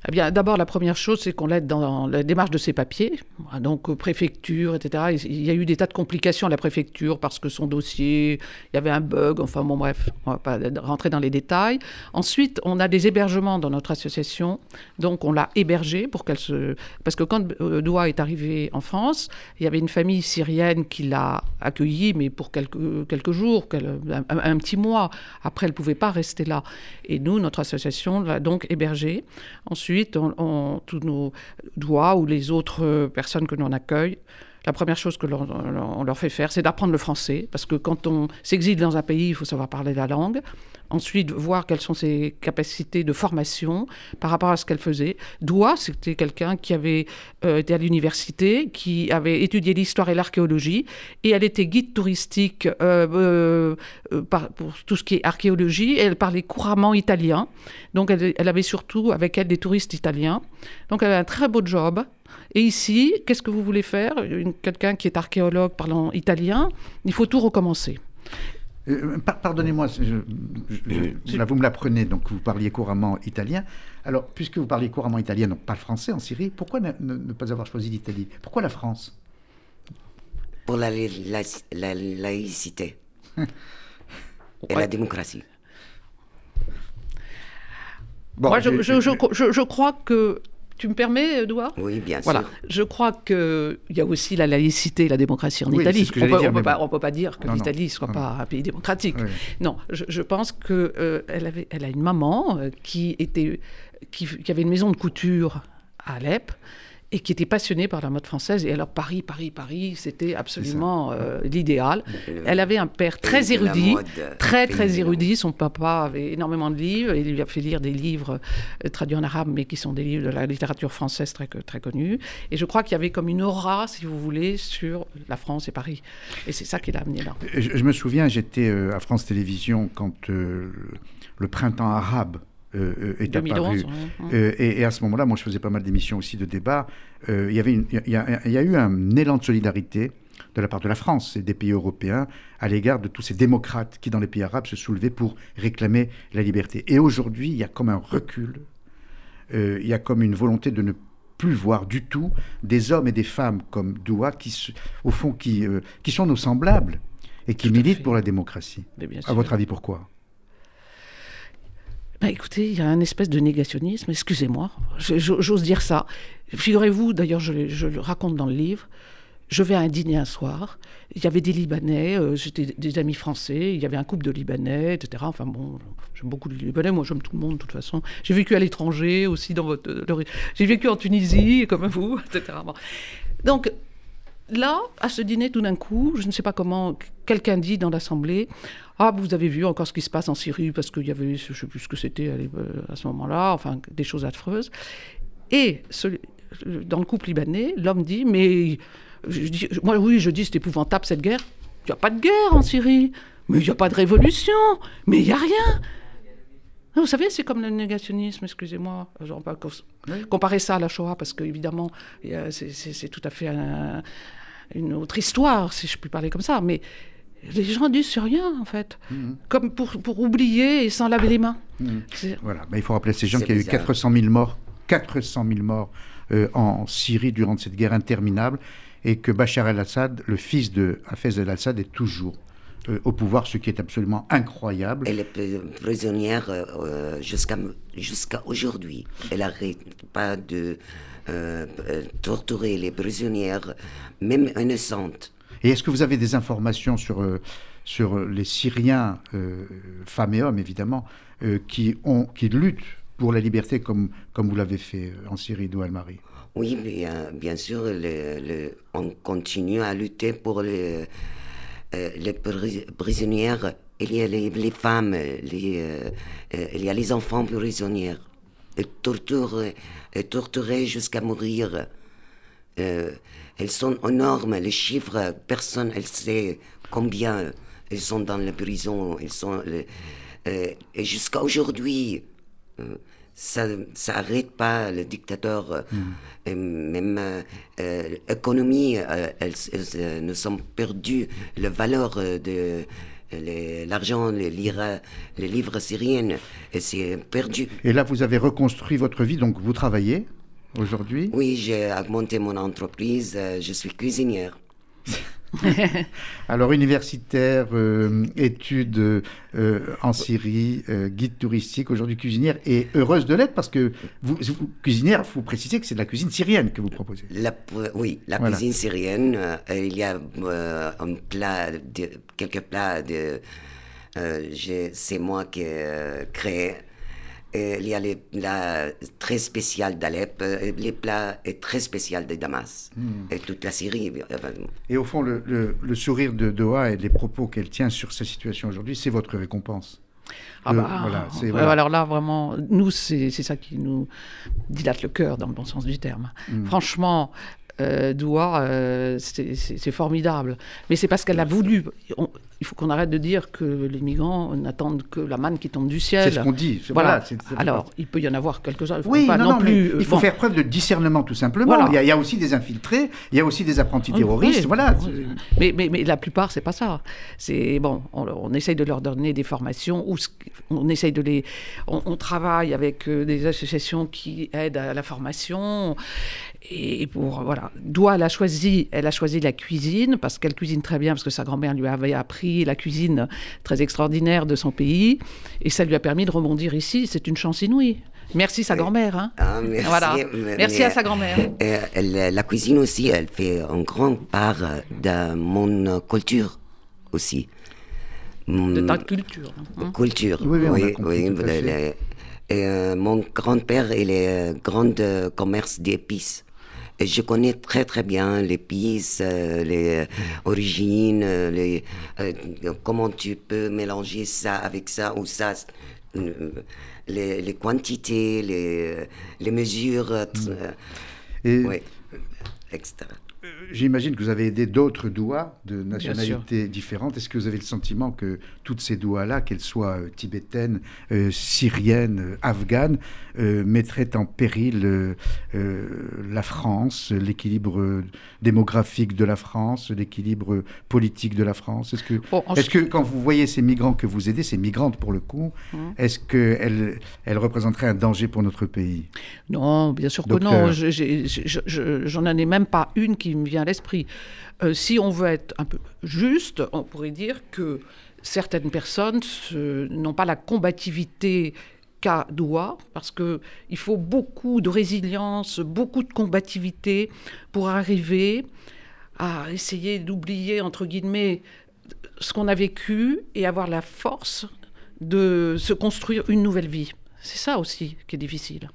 Eh bien, d'abord, la première chose, c'est qu'on l'aide dans la démarche de ses papiers. Donc, préfecture, etc. Il y a eu des tas de complications à la préfecture parce que son dossier, il y avait un bug. Enfin, bon, bref, on va pas rentrer dans les détails. Ensuite, on a des hébergements dans notre association. Donc, on l'a hébergée pour qu'elle se. Parce que quand euh, Doua est arrivé en France, il y avait une famille syrienne qui l'a accueillie, mais pour quelques, quelques jours, un, un, petit mois. Après, elle ne pouvait pas rester là. Et nous, notre association l'a donc hébergée. Ensuite, on, tous nos doigts ou les autres euh, personnes que l'on accueille, la première chose que l'on leur fait faire, c'est d'apprendre le français, parce que quand on s'exile dans un pays, il faut savoir parler la langue. Ensuite, voir quelles sont ses capacités de formation par rapport à ce qu'elle faisait. Doua, c'était quelqu'un qui avait euh, été à l'université, qui avait étudié l'histoire et l'archéologie, et elle était guide touristique euh, pour tout ce qui est archéologie, et elle parlait couramment italien. Donc, elle, elle avait surtout avec elle des touristes italiens. Donc, elle avait un très beau job. Et ici, qu'est-ce que vous voulez faire? Quelqu'un qui est archéologue parlant italien, il faut tout recommencer. Euh, pardonnez-moi, là vous me l'apprenez, donc vous parliez couramment italien. Alors, puisque vous parliez couramment italien, donc pas le français en Syrie, pourquoi ne, pas avoir choisi l'Italie? Pourquoi la France? Pour la, laïcité et la démocratie. Moi, je, je, crois que tu me permets, Edouard? Oui, bien voilà. sûr. Je crois qu'il y a aussi la laïcité et la démocratie en Italie. on ne peut, peut, pas dire que l'Italie ne soit pas un pays démocratique. Non, je, pense qu'elle euh, avait, elle a une maman euh, qui, était, qui, qui, avait une maison de couture à Alep et qui était passionnée par la mode française. Et alors, Paris, Paris, Paris, c'était absolument euh, l'idéal. Elle avait un père très érudit, très, très érudit. Son papa avait énormément de livres. Il lui a fait lire des livres euh, traduits en arabe, mais qui sont des livres de la littérature française très, très connus. Et je crois qu'il y avait comme une aura, si vous voulez, sur la France et Paris. Et c'est ça qui l'a amené là. Je, me souviens, j'étais euh, à France Télévisions quand le printemps arabe euh, est apparu. Euh, et, à ce moment-là, moi, je faisais pas mal d'émissions aussi de débat. Euh, il y avait il y, a eu un élan de solidarité de la part de la France et des pays européens à l'égard de tous ces démocrates qui, dans les pays arabes, se soulevaient pour réclamer la liberté. Et aujourd'hui, il y a comme un recul, il y a comme une volonté de ne plus voir du tout des hommes et des femmes comme Doua qui, au fond, qui, qui sont nos semblables et qui militent pour la démocratie. À votre avis, pourquoi? Bah, écoutez, il y a un espèce de négationnisme, excusez-moi, j'ose dire ça. Figurez-vous, d'ailleurs, je, le raconte dans le livre, je vais à un dîner un soir, il y avait des Libanais, euh, j'étais des amis français, il y avait un couple de Libanais, etc. Enfin bon, j'aime beaucoup les Libanais, moi j'aime tout le monde de toute façon. J'ai vécu à l'étranger aussi, dans votre, j'ai vécu en Tunisie, comme vous, etc. Donc là, à ce dîner, tout d'un coup, je ne sais pas comment, quelqu'un dit dans l'Assemblée Ah, vous avez vu encore ce qui se passe en Syrie, parce qu'il y avait, je ne sais plus ce que c'était à ce moment-là, enfin, des choses affreuses. Et dans le couple libanais, l'homme dit Mais moi, oui, je dis, c'est épouvantable cette guerre. Il n'y a pas de guerre en Syrie, mais il n'y a pas de révolution, mais il n'y a rien. Vous savez, c'est comme le négationnisme, excusez-moi, comparer ça à la Shoah, parce qu'évidemment, c'est tout à fait une autre histoire, si je puis parler comme ça, mais les gens disent sur rien, en fait, mhm. comme pour, pour, oublier et s'en laver les mains. Mhm. Voilà, mais il faut rappeler à ces gens qu'il y a eu 400 000 morts, 400 000 morts euh, en Syrie durant cette guerre interminable, et que Bachar el-Assad, le fils de Hafez el-Assad, est toujours euh, au pouvoir, ce qui est absolument incroyable. Elle est prisonnière euh, euh, jusqu'à jusqu'à aujourd'hui. Elle n'arrête pas de torturer les prisonnières, même innocentes. Et est-ce que vous avez des informations sur, sur les Syriens, femmes et hommes évidemment, qui, ont, qui luttent pour la liberté comme, comme vous l'avez fait en Syrie, Doual-Marie Oui, bien, sûr, on continue à lutter pour les, les prisonnières. Il y a les, femmes, il y a les enfants et torturés jusqu'à mourir. Elles sont énormes, les chiffres, personne ne sait combien ils sont dans la prison, ils sont, euh, et jusqu'à aujourd'hui, euh, ça n'arrête pas le dictateur, mm. même euh, l'économie, nous sommes perdus, la valeur de l'argent, les, les livres syriens, c'est perdu. Et là, vous avez reconstruit votre vie, donc vous travaillez aujourd'hui Oui, j'ai augmenté mon entreprise, je suis cuisinière. Alors, universitaire, euh, études euh, en Syrie, euh, guide touristique, aujourd'hui cuisinière, et heureuse de l'être parce que vous, cuisinière, il faut préciser que c'est de la cuisine syrienne que vous proposez. oui, la cuisine syrienne, il y a un plat, de, quelques plats, de, c'est moi qui ai créé il y a les plats très spéciaux d'Alep, euh, les plats très spéciaux de Damas, hmm. et toute la Syrie. Et au fond, le, sourire de Doha et les propos qu'elle tient sur sa situation aujourd'hui, c'est votre récompense. Ah bah, voilà, Alors là, vraiment, nous, c'est ça qui nous dilate le cœur, dans le bon sens du terme. Hmm. Franchement, euh, Doha, euh, c'est formidable. Mais c'est parce qu'elle a voulu il faut qu'on arrête de dire que les migrants n'attendent que la manne qui tombe du ciel. C'est ce qu'on dit. Voilà. Alors, il peut y en avoir quelques-uns. Oui, pas non, plus. il faut faire preuve de discernement, tout simplement. Il, y a, aussi des infiltrés, il y a aussi des apprentis terroristes. voilà. Mais, mais, mais, la plupart, c'est pas ça. C'est bon, on, essaye de leur donner des formations, ou on essaye de les. On, travaille avec euh, des associations qui aident à la formation. Et pour voilà, Doua elle a choisi, elle a choisi la cuisine parce qu'elle cuisine très bien parce que sa grand-mère lui avait appris la cuisine très extraordinaire de son pays et ça lui a permis de rebondir ici. C'est une chance inouïe. Merci sa grand-mère. Hein. Ah, merci, voilà. merci à sa grand-mère. Euh, la cuisine aussi, elle fait une grande part de mon culture aussi. De ta culture. Hein. Culture, oui, oui. oui, euh, mon grand-père, il est grand commerce d'épices je connais très très bien l'épice, euh, les origines, euh, les, euh, comment tu peux mélanger ça avec ça ou ça, les, les quantités, les, les mesures, et, etc. J'imagine que vous avez aidé d'autres douas de nationalités différentes. Est-ce que vous avez le sentiment que toutes ces douas-là, qu'elles soient euh, tibétaines, euh, syriennes, euh, afghanes, mettraient en péril la France, l'équilibre démographique de la France, l'équilibre politique de la France? Est-ce que, est que quand vous voyez ces migrants que vous aidez, ces migrantes pour le coup, mmh. est-ce qu'elles elles représenteraient un danger pour notre pays? Non, bien sûr que non. J'en ai même pas une qui me vient à l'esprit. Euh, si on veut être un peu juste, on pourrait dire que certaines personnes n'ont pas la combativité qu'a Doua, parce qu'il faut beaucoup de résilience, beaucoup de combativité pour arriver à essayer d'oublier, entre guillemets, ce qu'on a vécu et avoir la force de se construire une nouvelle vie. C'est ça aussi qui est difficile.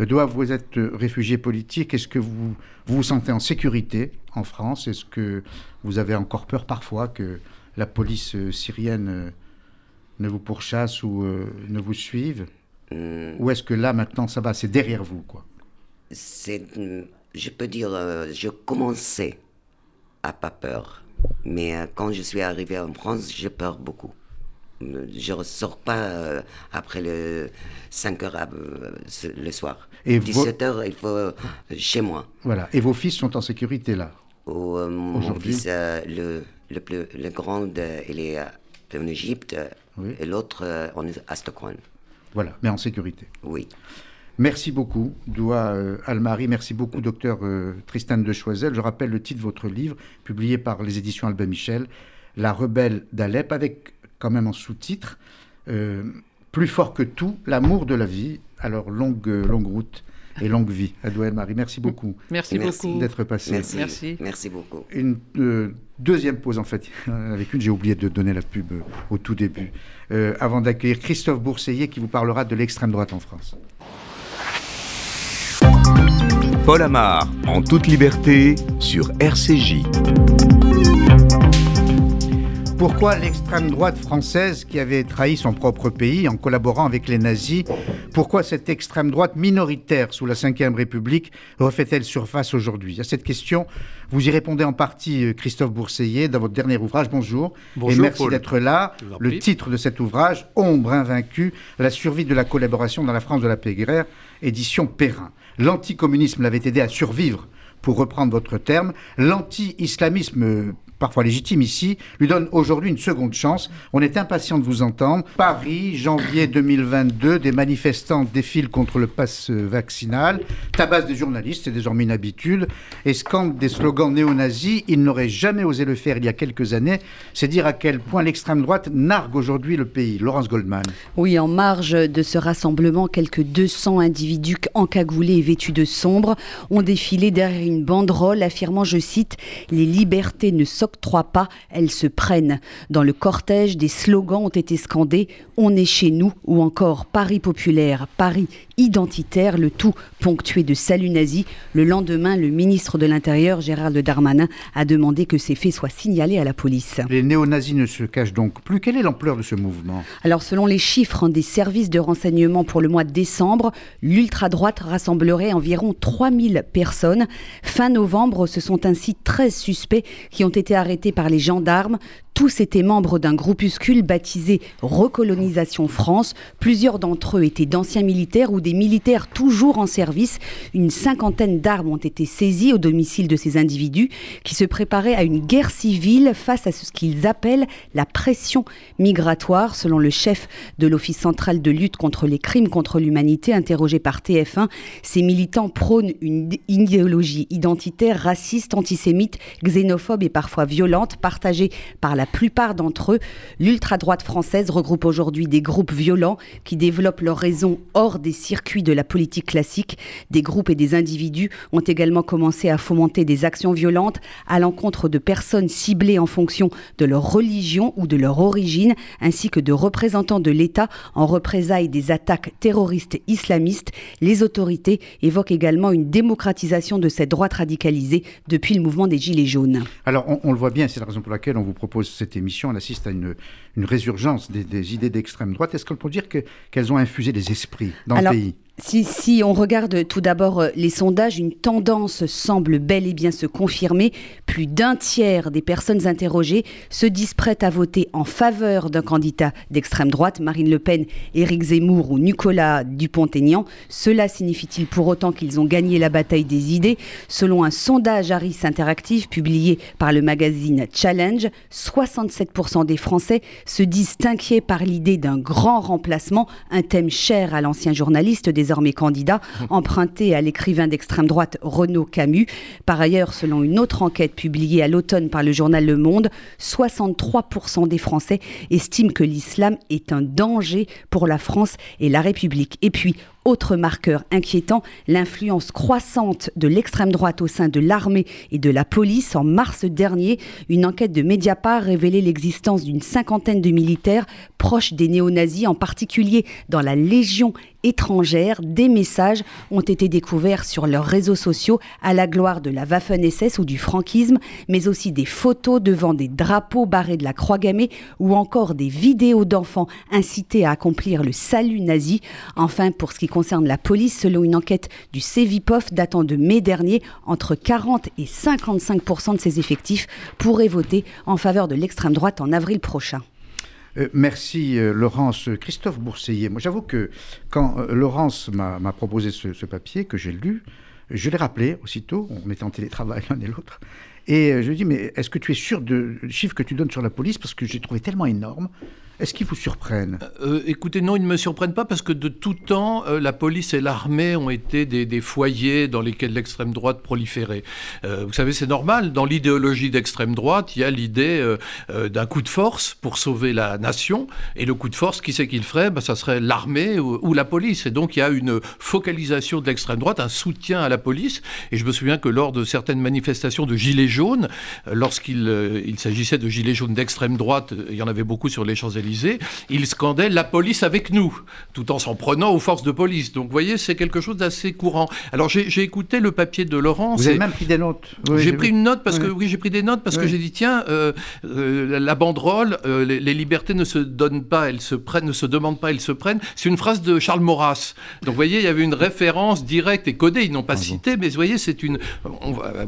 Euh, Doua, vous êtes réfugié politique. Est-ce que vous vous, vous sentez en sécurité en France? Est-ce que vous avez encore peur parfois que la police euh, syrienne euh, ne vous pourchasse ou ne vous suive? Ou est-ce que là, maintenant, ça va, c'est derrière vous quoi? C'est, Je peux dire, je commençais à pas peur. Mais quand je suis arrivé en France, j'ai peur beaucoup je ne ressors pas euh, après le 5 heures euh, le soir. Et 17 heures, il faut euh, chez moi. Voilà. Et vos fils sont en sécurité là Mon fils, le, le, plus, le grand, il est en Égypte et l'autre à Stockholm. Voilà, mais en sécurité. Oui. Merci beaucoup, Doua Almari. Merci beaucoup, docteur Tristan de Choisel. Je rappelle le titre de votre livre, publié par les éditions Albin Michel, La rebelle d'Alep, avec quand même en sous-titre, euh, plus fort que tout, l'amour de la vie. Alors longue, longue route et longue vie. Adouel Marie, merci beaucoup. Merci, beaucoup d'être passé. Merci. merci. Merci beaucoup. Une euh, deuxième pause en fait, avec une j'ai oublié de donner la pub euh, au tout début, euh, avant d'accueillir Christophe Bourseillet qui vous parlera de l'extrême droite en France. Paul Amar, en toute liberté, sur RCJ. Pourquoi l'extrême droite française qui avait trahi son propre pays en collaborant avec les nazis, pourquoi cette extrême droite minoritaire sous la Ve République refait-elle surface aujourd'hui? À cette question, vous y répondez en partie, euh, Christophe Bourseillet, dans votre dernier ouvrage. Bonjour. Bonjour et merci d'être là. Le titre de cet ouvrage, Ombre invaincue, la survie de la collaboration dans la France de la paix guerre, édition Perrin. L'anticommunisme l'avait aidé à survivre pour reprendre votre terme. L'anti-islamisme parfois légitime ici, lui donne aujourd'hui une seconde chance. On est impatient de vous entendre. Paris, janvier 2022, des manifestants défilent contre le pass vaccinal, tabassent des journalistes, c'est désormais une habitude, et scandent des slogans néo-nazis. Ils n'auraient jamais osé le faire il y a quelques années. C'est dire à quel point l'extrême droite nargue aujourd'hui le pays. Laurence Goldman. Oui, en marge de ce rassemblement, quelques 200 individus encagoulés et vêtus de sombre ont défilé derrière une banderole affirmant, je cite, Les libertés ne s'occupent trois pas, elles se prennent. Dans le cortège, des slogans ont été scandés On est chez nous ou encore Paris populaire, Paris identitaire, le tout ponctué de salut nazis. Le lendemain, le ministre de l'Intérieur, Gérald Darmanin, a demandé que ces faits soient signalés à la police. Les néo-nazis ne se cachent donc plus. Quelle est l'ampleur de ce mouvement? Alors, selon les chiffres des services de renseignement pour le mois de décembre, l'ultra-droite rassemblerait environ 3000 personnes. Fin novembre, ce sont ainsi 13 suspects qui ont été arrêtés par les gendarmes. Tous étaient membres d'un groupuscule baptisé Recolonisation France. Plusieurs d'entre eux étaient d'anciens militaires ou des militaires toujours en service. Une cinquantaine d'armes ont été saisies au domicile de ces individus qui se préparaient à une guerre civile face à ce qu'ils appellent la pression migratoire. Selon le chef de l'Office central de lutte contre les crimes contre l'humanité, interrogé par TF1, ces militants prônent une idéologie identitaire, raciste, antisémite, xénophobe et parfois violente, partagée par la plupart d'entre eux. L'ultra-droite française regroupe aujourd'hui des groupes violents qui développent leur raison hors des circuits de la politique classique. Des groupes et des individus ont également commencé à fomenter des actions violentes à l'encontre de personnes ciblées en fonction de leur religion ou de leur origine, ainsi que de représentants de l'État en représailles des attaques terroristes islamistes. Les autorités évoquent également une démocratisation de cette droite radicalisée depuis le mouvement des Gilets jaunes. Alors on, le voit bien, c'est la raison pour laquelle on vous propose cette émission. On assiste à une, résurgence des, idées d'extrême droite. Est-ce qu'on peut dire qu'elles ont infusé des esprits dans le pays? Si, on regarde tout d'abord euh, les sondages, une tendance semble bel et bien se confirmer. Plus d'un tiers des personnes interrogées se disent prêtes à voter en faveur d'un candidat d'extrême droite, Marine Le Pen, Éric Zemmour ou Nicolas Dupont-Aignan. Cela signifie-t-il pour autant qu'ils ont gagné la bataille des idées? Selon un sondage Harris Interactive publié par le magazine Challenge, 67% des Français se disent inquiets par l'idée d'un grand remplacement, un thème cher à l'ancien journaliste des désormais candidat, emprunté à l'écrivain d'extrême droite Renaud Camus. Par ailleurs, selon une autre enquête publiée à l'automne par le journal Le Monde, 63% des Français estiment que l'islam est un danger pour la France et la République. Et puis, autre marqueur inquiétant, l'influence croissante de l'extrême droite au sein de l'armée et de la police. En mars dernier, une enquête de Mediapart révélait l'existence d'une cinquantaine de militaires proches des néo-nazis, en particulier dans la Légion étrangère. Des messages ont été découverts sur leurs réseaux sociaux à la gloire de la Waffen-SS ou du franquisme, mais aussi des photos devant des drapeaux barrés de la croix gammée ou encore des vidéos d'enfants incités à accomplir le salut nazi. Enfin, pour ce qui concerne la police, selon une enquête du CEVIPOF datant de mai dernier, entre 40 et 55% de ses effectifs pourraient voter en faveur de l'extrême droite en avril prochain. Euh, merci euh, Laurence. Christophe Bourseillet, moi j'avoue que quand euh, Laurence m'a proposé ce, papier que j'ai lu, je l'ai rappelé aussitôt, on était en télétravail l'un et l'autre, et je lui ai dit, mais est-ce que tu es sûr du chiffre que tu donnes sur la police Parce que j'ai trouvé tellement énorme est-ce qu'ils vous surprennent? Euh, Écoutez, non, ils ne me surprennent pas parce que de tout temps, euh, la police et l'armée ont été des, foyers dans lesquels l'extrême droite proliférait. Euh, vous savez, c'est normal. Dans l'idéologie d'extrême droite, il y a l'idée d'un coup de force pour sauver la nation. Et le coup de force, qui c'est qu'il ferait? Ben, Ça serait l'armée ou, la police. Et donc, il y a une focalisation de l'extrême droite, un soutien à la police. Et je me souviens que lors de certaines manifestations de gilets jaunes, lorsqu'il il s'agissait de gilets jaunes d'extrême droite, il y en avait beaucoup sur les Champs-Élysées, il scandait la police avec nous, tout en s'en prenant aux forces de police. Donc vous voyez, c'est quelque chose d'assez courant. Alors j'ai écouté le papier de Laurent. Vous avez même pris des notes. j'ai pris une note parce que oui, j'ai pris des notes parce que j'ai dit tiens, euh, euh, la banderole, euh, les, libertés ne se donnent pas, elles se prennent, ne se demandent pas, elles se prennent. C'est une phrase de Charles Maurras. Donc vous voyez, il y avait une référence directe et codée. Ils n'ont pas ah cité, mais vous voyez, c'est une.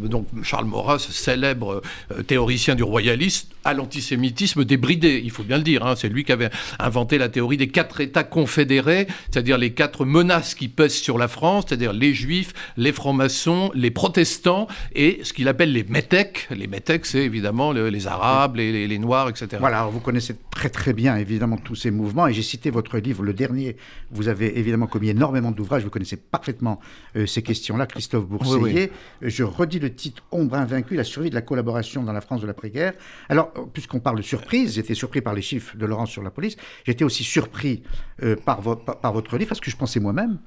donc Charles Maurras, célèbre théoricien du royalisme, à l'antisémitisme débridé. Il faut bien le dire. Hein, c'est lui qui avait inventé la théorie des quatre États confédérés, c'est-à-dire les quatre menaces qui pèsent sur la France, c'est-à-dire les Juifs, les francs-maçons, les protestants et ce qu'il appelle les métèques. Les métèques, c'est évidemment les Arabes, les, les, Noirs, etc. Voilà, vous connaissez très très bien évidemment tous ces mouvements et j'ai cité votre livre, le dernier. Vous avez évidemment commis énormément d'ouvrages, vous connaissez parfaitement euh, ces questions-là, Christophe Bourseiller. Je redis le titre Ombre invaincue, la survie de la collaboration dans la France de l'après-guerre. Alors, puisqu'on parle de surprise, j'étais surpris par les chiffres de Laurent sur la police. J'étais aussi surpris euh, par, par, votre livre, parce que je pensais moi-même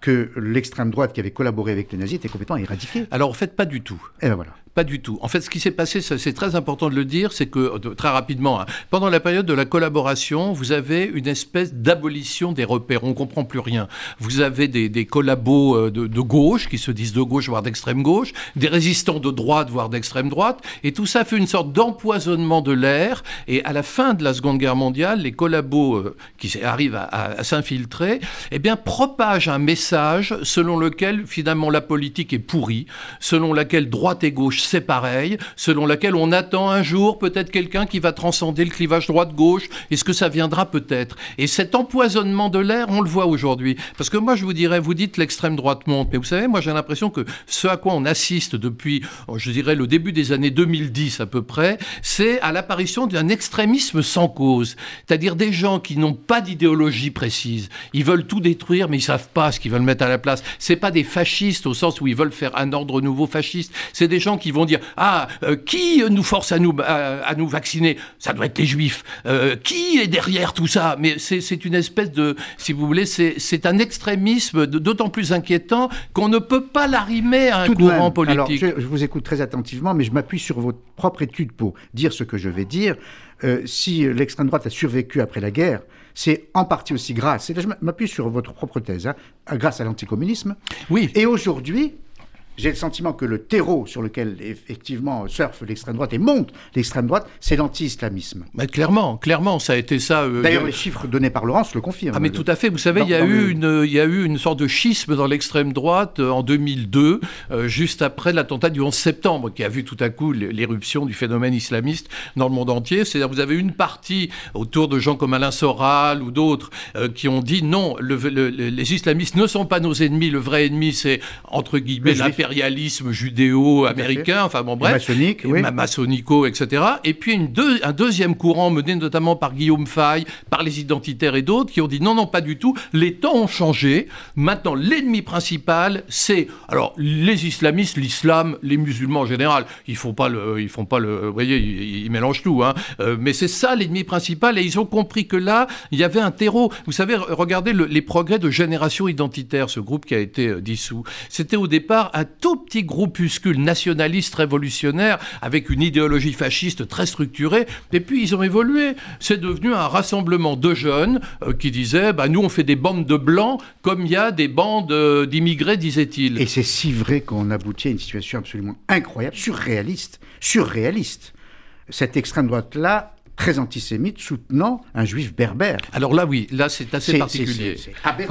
que l'extrême droite qui avait collaboré avec les nazis était complètement éradiquée. Alors en fait, pas du tout. Et eh ben voilà. Pas du tout. En fait, ce qui s'est passé, c'est très important de le dire, c'est que, euh, très rapidement, hein, pendant la période de la collaboration, vous avez une espèce d'abolition des repères. On ne comprend plus rien. Vous avez des, collabos euh, de, de, gauche, qui se disent de gauche, voire d'extrême gauche, des résistants de droite, voire d'extrême droite, et tout ça fait une sorte d'empoisonnement de l'air. Et à la fin de la Seconde Guerre mondiale, les collabos euh, qui arrivent à, à, s'infiltrer, eh bien, propagent un message selon lequel, finalement, la politique est pourrie, selon laquelle droite et gauche c'est pareil, selon laquelle on attend un jour peut-être quelqu'un qui va transcender le clivage droite-gauche. Est-ce que ça viendra peut-être? Et cet empoisonnement de l'air, on le voit aujourd'hui. Parce que moi, je vous dirais, vous dites l'extrême droite monte, mais vous savez, moi j'ai l'impression que ce à quoi on assiste depuis, je dirais, le début des années 2010 à peu près, c'est à l'apparition d'un extrémisme sans cause. C'est-à-dire des gens qui n'ont pas d'idéologie précise. Ils veulent tout détruire, mais ils savent pas ce qu'ils veulent mettre à la place. C'est pas des fascistes au sens où ils veulent faire un ordre nouveau fasciste. C'est des gens qui vont dire ah euh, qui nous force à nous à, nous vacciner? Ça doit être les juifs. Euh, qui est derrière tout ça? Mais c'est une espèce de, si vous voulez, c'est un extrémisme d'autant plus inquiétant qu'on ne peut pas l'arrimer à un courant politique. Alors, je, vous écoute très attentivement, mais je m'appuie sur votre propre étude pour dire ce que je vais dire. Euh, si l'extrême droite a survécu après la guerre, c'est en partie aussi grâce, et là je m'appuie sur votre propre thèse, hein, grâce à l'anticommunisme. Oui. Et aujourd'hui, j'ai le sentiment que le terreau sur lequel effectivement surfe l'extrême droite et monte l'extrême droite, c'est l'anti-islamisme. Mais clairement, clairement, ça a été ça. Euh, D'ailleurs, les chiffres donnés par Laurence le confirment. Ah mais tout à fait. Vous savez, il y a eu une, il y a eu une sorte de schisme dans l'extrême droite euh, en 2002, euh, juste après l'attentat du 11 septembre, qui a vu tout à coup l'éruption du phénomène islamiste dans le monde entier. C'est-à-dire, vous avez une partie autour de gens comme Alain Soral ou d'autres qui ont dit non, les islamistes ne sont pas nos ennemis. Le vrai ennemi, c'est entre guillemets l'impérialisme impérialisme judéo-américain, enfin bon bref, maçonnique, oui. maçonnico, etc. Et puis une un deuxième courant mené notamment par Guillaume Fay, par les identitaires et d'autres, qui ont dit non, non, pas du tout, les temps ont changé. Maintenant, l'ennemi principal, c'est alors les islamistes, l'islam, les musulmans en général. Ils font pas le, ils font pas le, vous voyez, ils, mélangent tout, hein. Euh, mais c'est ça l'ennemi principal. Et ils ont compris que là, il y avait un terreau. Vous savez, regardez les progrès de Génération Identitaire, ce groupe qui a été euh, dissous. C'était au départ un tout petit groupuscule nationaliste révolutionnaire avec une idéologie fasciste très structurée. Et puis ils ont évolué. C'est devenu un rassemblement de jeunes euh, qui disaient bah, nous on fait des bandes de blancs comme il y a des bandes euh, d'immigrés, disait-il. Et c'est si vrai qu'on aboutit à une situation absolument incroyable, surréaliste, surréaliste. Cette extrême droite-là très antisémite soutenant un juif berbère. Alors là, oui, là c'est assez particulier.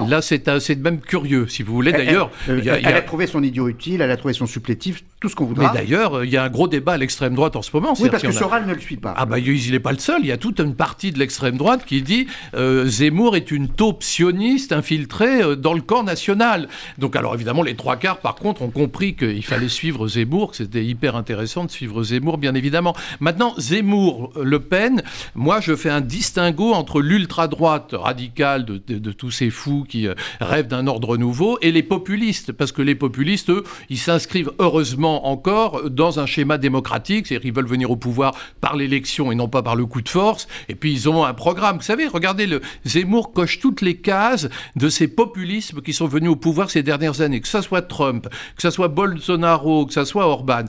là, c'est même curieux, si vous voulez. D'ailleurs, elle, a... trouvé son idiot utile, elle a trouvé son supplétif, tout ce qu'on voudra. Mais d'ailleurs, il y a un gros débat à l'extrême droite en ce moment. Oui, parce que Soral ne le suit pas. Ah bah il n'est pas le seul. Il y a toute une partie de l'extrême droite qui dit euh, Zemmour est une taupe sioniste infiltrée euh, dans le camp national. Donc alors évidemment, les trois quarts, par contre, ont compris qu'il fallait suivre Zemmour, que c'était hyper intéressant de suivre Zemmour, bien évidemment. Maintenant, Zemmour, Le Pen, Moi je fais un distinguo entre l'ultra-droite radicale de, tous ces fous qui euh, rêvent d'un ordre nouveau et les populistes, parce que les populistes, eux, ils s'inscrivent heureusement encore dans un schéma démocratique, c'est-à-dire qu'ils veulent venir au pouvoir par l'élection et non pas par le coup de force, et puis ils ont un programme. Vous savez, regardez, Zemmour coche toutes les cases de ces populismes qui sont venus au pouvoir ces dernières années, que ce soit Trump, que ce soit Bolsonaro, que ce soit Orban.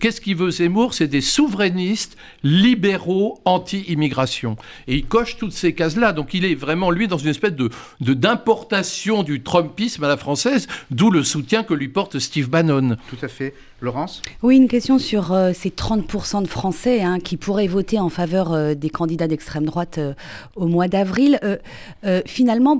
Qu'est-ce qu'il veut Zemmour? C'est des souverainistes libéraux anti-immigration. Et il coche toutes ces cases-là. Donc il est vraiment, lui, dans une espèce de d'importation du Trumpisme à la française, d'où le soutien que lui porte Steve Bannon. Tout à fait. Laurence? Oui, une question sur euh, ces 30% de Français hein, qui pourraient voter en faveur euh, des candidats d'extrême droite euh, au mois d'avril. finalement,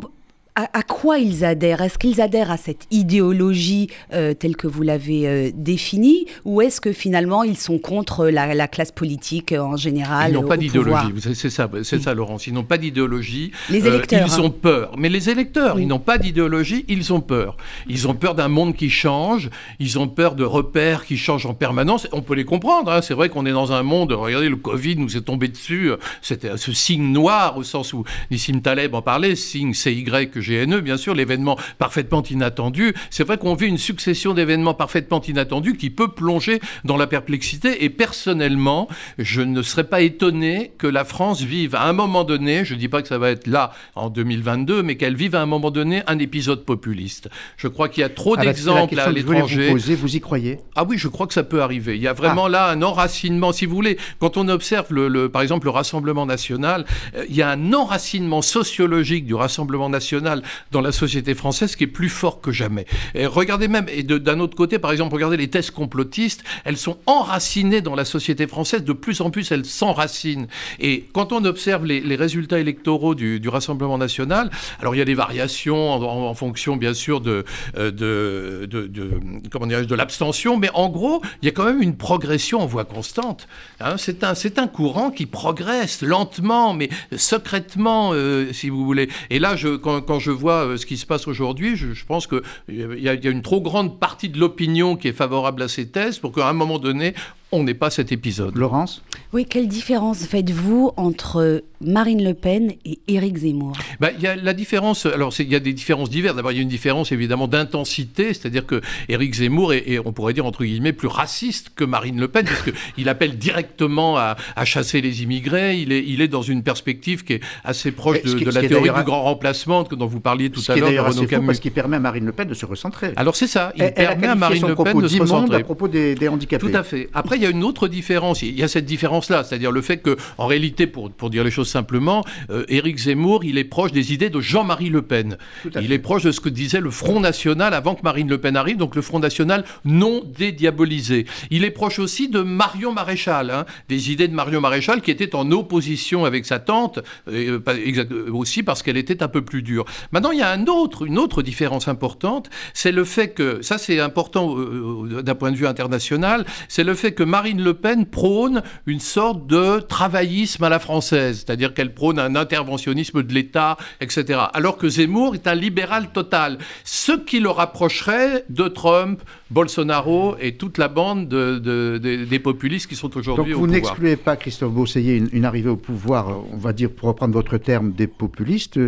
à, quoi ils adhèrent? Est-ce qu'ils adhèrent à cette idéologie euh, telle que vous l'avez euh, définie? Ou est-ce que finalement ils sont contre la, classe politique en général Ils n'ont pas d'idéologie, c'est ça, c'est ça Laurence, ils n'ont pas d'idéologie. Les euh, électeurs. ils hein. ont peur. Mais les électeurs, ils n'ont pas d'idéologie, ils ont peur. Ils ont peur d'un monde qui change, ils ont peur de repères qui changent en permanence. On peut les comprendre, hein. c'est vrai qu'on est dans un monde, regardez le Covid nous est tombé dessus, c'était ce signe noir au sens où Nissim Taleb en parlait, signe CY que GNE, bien sûr, l'événement parfaitement inattendu. C'est vrai qu'on vit une succession d'événements parfaitement inattendus qui peut plonger dans la perplexité. Et personnellement, je ne serais pas étonné que la France vive à un moment donné, je ne dis pas que ça va être là en 2022, mais qu'elle vive à un moment donné un épisode populiste. Je crois qu'il y a trop ah bah, d'exemples à l'étranger. Vous, vous y croyez? Ah oui, je crois que ça peut arriver. Il y a vraiment ah. là un enracinement, si vous voulez. Quand on observe, le, par exemple, le Rassemblement national, euh, il y a un enracinement sociologique du Rassemblement national dans la société française qui est plus fort que jamais. Regardez même, et d'un autre côté, par exemple, regardez les thèses complotistes, elles sont enracinées dans la société française, de plus en plus elles s'enracinent. Et quand on observe les, résultats électoraux du, Rassemblement national, alors il y a des variations en, fonction, bien sûr, de, euh, de, de, de comment de l'abstention, mais en gros, il y a quand même une progression en voie constante. Hein. c'est un, un courant qui progresse lentement, mais secrètement, euh, si vous voulez. Et là, je, quand je vois euh, ce qui se passe aujourd'hui, je, pense qu'il y, y, a une trop grande partie de l'opinion qui est favorable à ces thèses pour qu'à un moment donné, on n'est pas cet épisode. Laurence Oui, quelle différence faites-vous entre Marine Le Pen et Éric Zemmour? Il y a la différence, alors il y a des différences diverses. D'abord, il y a une différence évidemment d'intensité, c'est-à-dire que Éric Zemmour est, on pourrait dire entre guillemets, plus raciste que Marine Le Pen, puisqu'il appelle directement à, chasser les immigrés. Il est, il est dans une perspective qui est assez proche de, la théorie du grand remplacement dont vous parliez tout à l'heure. Renaud Camus. Parce qu'il permet à Marine Le Pen de se recentrer. Alors c'est ça, il permet à Marine Le Pen de se recentrer. à propos des, des handicapés. Tout à fait. Après, il y a une autre différence. Il y a cette différence-là, c'est-à-dire le fait que, en réalité, pour, pour dire les choses simplement, euh, Éric Zemmour, il est proche des idées de Jean-Marie Le Pen. Il est proche de ce que disait le Front National avant que Marine Le Pen arrive, donc le Front National non dédiabolisé. Il est proche aussi de Marion Maréchal, hein, des idées de Marion Maréchal qui était en opposition avec sa tante, euh, euh, aussi parce qu'elle était un peu plus dure. Maintenant, il y a un autre, une autre différence importante, c'est le fait que, ça c'est important d'un point de vue international, c'est le fait que Marine Le Pen prône une sorte de travaillisme à la française, c'est-à-dire qu'elle prône un interventionnisme de l'État, etc. Alors que Zemmour est un libéral total, ce qui le rapprocherait de Trump, Bolsonaro et toute la bande des populistes qui sont aujourd'hui au pouvoir. Donc vous n'excluez pas, Christophe Beausseillet, une, arrivée au pouvoir, on va dire, pour reprendre votre terme, des populistes.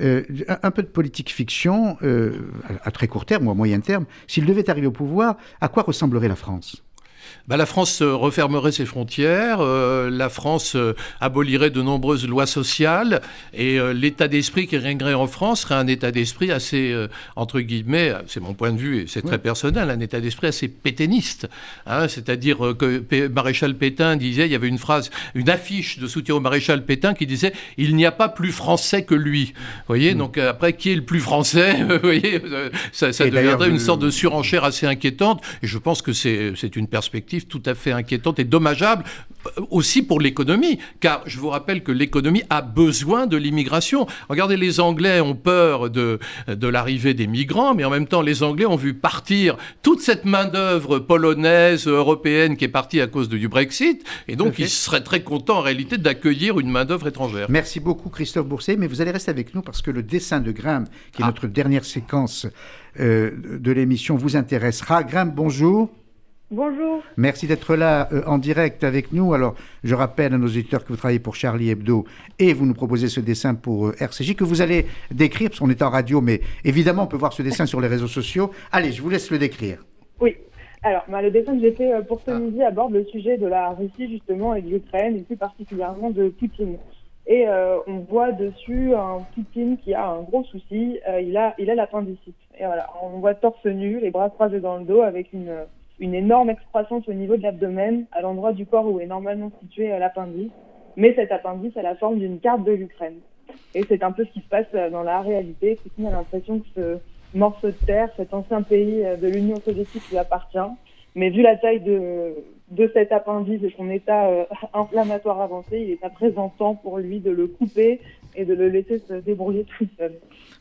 Euh, un, peu de politique fiction, euh, à, à très court terme ou à moyen terme, s'il devait arriver au pouvoir, à quoi ressemblerait la France? Bah, la France refermerait ses frontières, euh, la France euh, abolirait de nombreuses lois sociales, et euh, l'état d'esprit qui régnerait en France serait un état d'esprit assez, entre guillemets, c'est mon point de vue et c'est très personnel, un état d'esprit assez pétainiste. Hein, C'est-à-dire que Maréchal Pétain disait, il y avait une phrase, une affiche de soutien au Maréchal Pétain qui disait Il n'y a pas plus français que lui. Vous voyez, mm. donc après, qui est le plus français Vous voyez, ça, ça deviendrait une sorte de surenchère assez inquiétante, et je pense que c'est une perspective tout à fait inquiétante et dommageable euh, aussi pour l'économie, car je vous rappelle que l'économie a besoin de l'immigration. Regardez, les Anglais ont peur de, de l'arrivée des migrants, mais en même temps, les Anglais ont vu partir toute cette main-d'œuvre polonaise, européenne qui est partie à cause du Brexit, et donc ils seraient très contents en réalité d'accueillir une main-d'œuvre étrangère. Merci beaucoup, Christophe Bourset, mais vous allez rester avec nous parce que le dessin de Grimm, qui est ah. notre dernière séquence euh, de l'émission, vous intéressera. Grimm, bonjour. Bonjour. Merci d'être là euh, en direct avec nous. Alors, je rappelle à nos auditeurs que vous travaillez pour Charlie Hebdo et vous nous proposez ce dessin pour euh, RCJ que vous allez décrire, parce qu'on est en radio, mais évidemment, on peut voir ce dessin sur les réseaux sociaux. Allez, je vous laisse le décrire. Oui. Alors, bah, le dessin que j'ai fait euh, pour ce midi aborde le sujet de la Russie, justement, et de l'Ukraine, et plus particulièrement de Poutine. Et on voit dessus un Poutine qui a un gros souci. il a il a l'appendicite. Et voilà, on voit torse nu, les bras croisés dans le dos, avec une une énorme excroissance au niveau de l'abdomen, à l'endroit du corps où est normalement situé euh, l'appendice. Mais cet appendice a la forme d'une carte de l'Ukraine. Et c'est un peu ce qui se passe euh, dans la réalité. Poutine a l'impression que ce morceau de terre, cet ancien pays euh, de l'Union soviétique lui appartient. Mais vu la taille de, de cet appendice et son état inflammatoire avancé, il est à présent temps pour lui de le couper et de le laisser se débrouiller tout seul.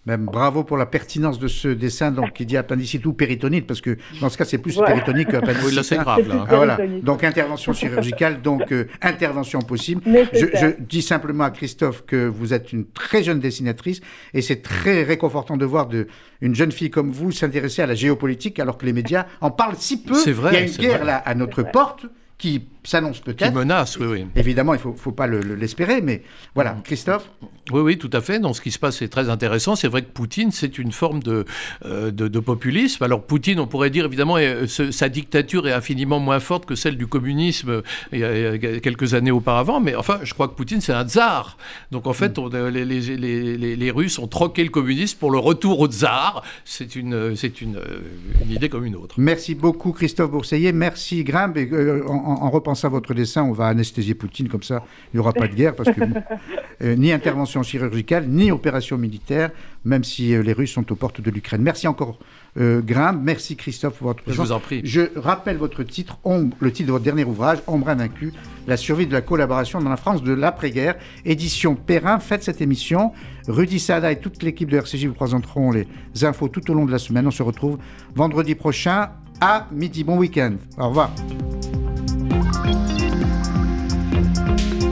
Même bravo pour la pertinence de ce dessin, donc qui dit appendicite ou péritonite, parce que dans ce cas, c'est plus péritonique qu'appendicite. Oui, là, c'est grave. Là. Ah, voilà. Donc, intervention chirurgicale, donc euh, intervention possible. Je, je, dis simplement à Christophe que vous êtes une très jeune dessinatrice, et c'est très réconfortant de voir de, une jeune fille comme vous s'intéresser à la géopolitique, alors que les médias en parlent si peu. C'est vrai. Il y a une guerre là à notre porte qui s'annonce peut-être. Qui menace, oui, oui. Évidemment, il ne faut, faut, pas l'espérer, mais voilà. Christophe Oui, oui, tout à fait. Dans ce qui se passe, c'est très intéressant. C'est vrai que Poutine, c'est une forme de, euh, de, de, populisme. Alors, Poutine, on pourrait dire, évidemment, euh, sa dictature est infiniment moins forte que celle du communisme euh, il y a, quelques années auparavant. Mais enfin, je crois que Poutine, c'est un tsar. Donc, en fait, on, les, les, les, les, Russes ont troqué le communisme pour le retour au tsar. C'est une, c'est une, une, idée comme une autre. Merci beaucoup, Christophe Bourseillet. Merci, Grimbe. En repensant à votre dessin, on va anesthésier Poutine, comme ça, il n'y aura pas de guerre, parce que euh, ni intervention chirurgicale, ni opération militaire, même si euh, les Russes sont aux portes de l'Ukraine. Merci encore, euh, Grimbe. Merci, Christophe, pour votre présence. Je vous en prie. Je rappelle votre titre, le titre de votre dernier ouvrage, Ombre invaincu, la survie de la collaboration dans la France de l'après-guerre, édition Perrin. Faites cette émission. Rudy Sada et toute l'équipe de RCJ vous présenteront les infos tout au long de la semaine. On se retrouve vendredi prochain à midi. Bon week-end. Au revoir.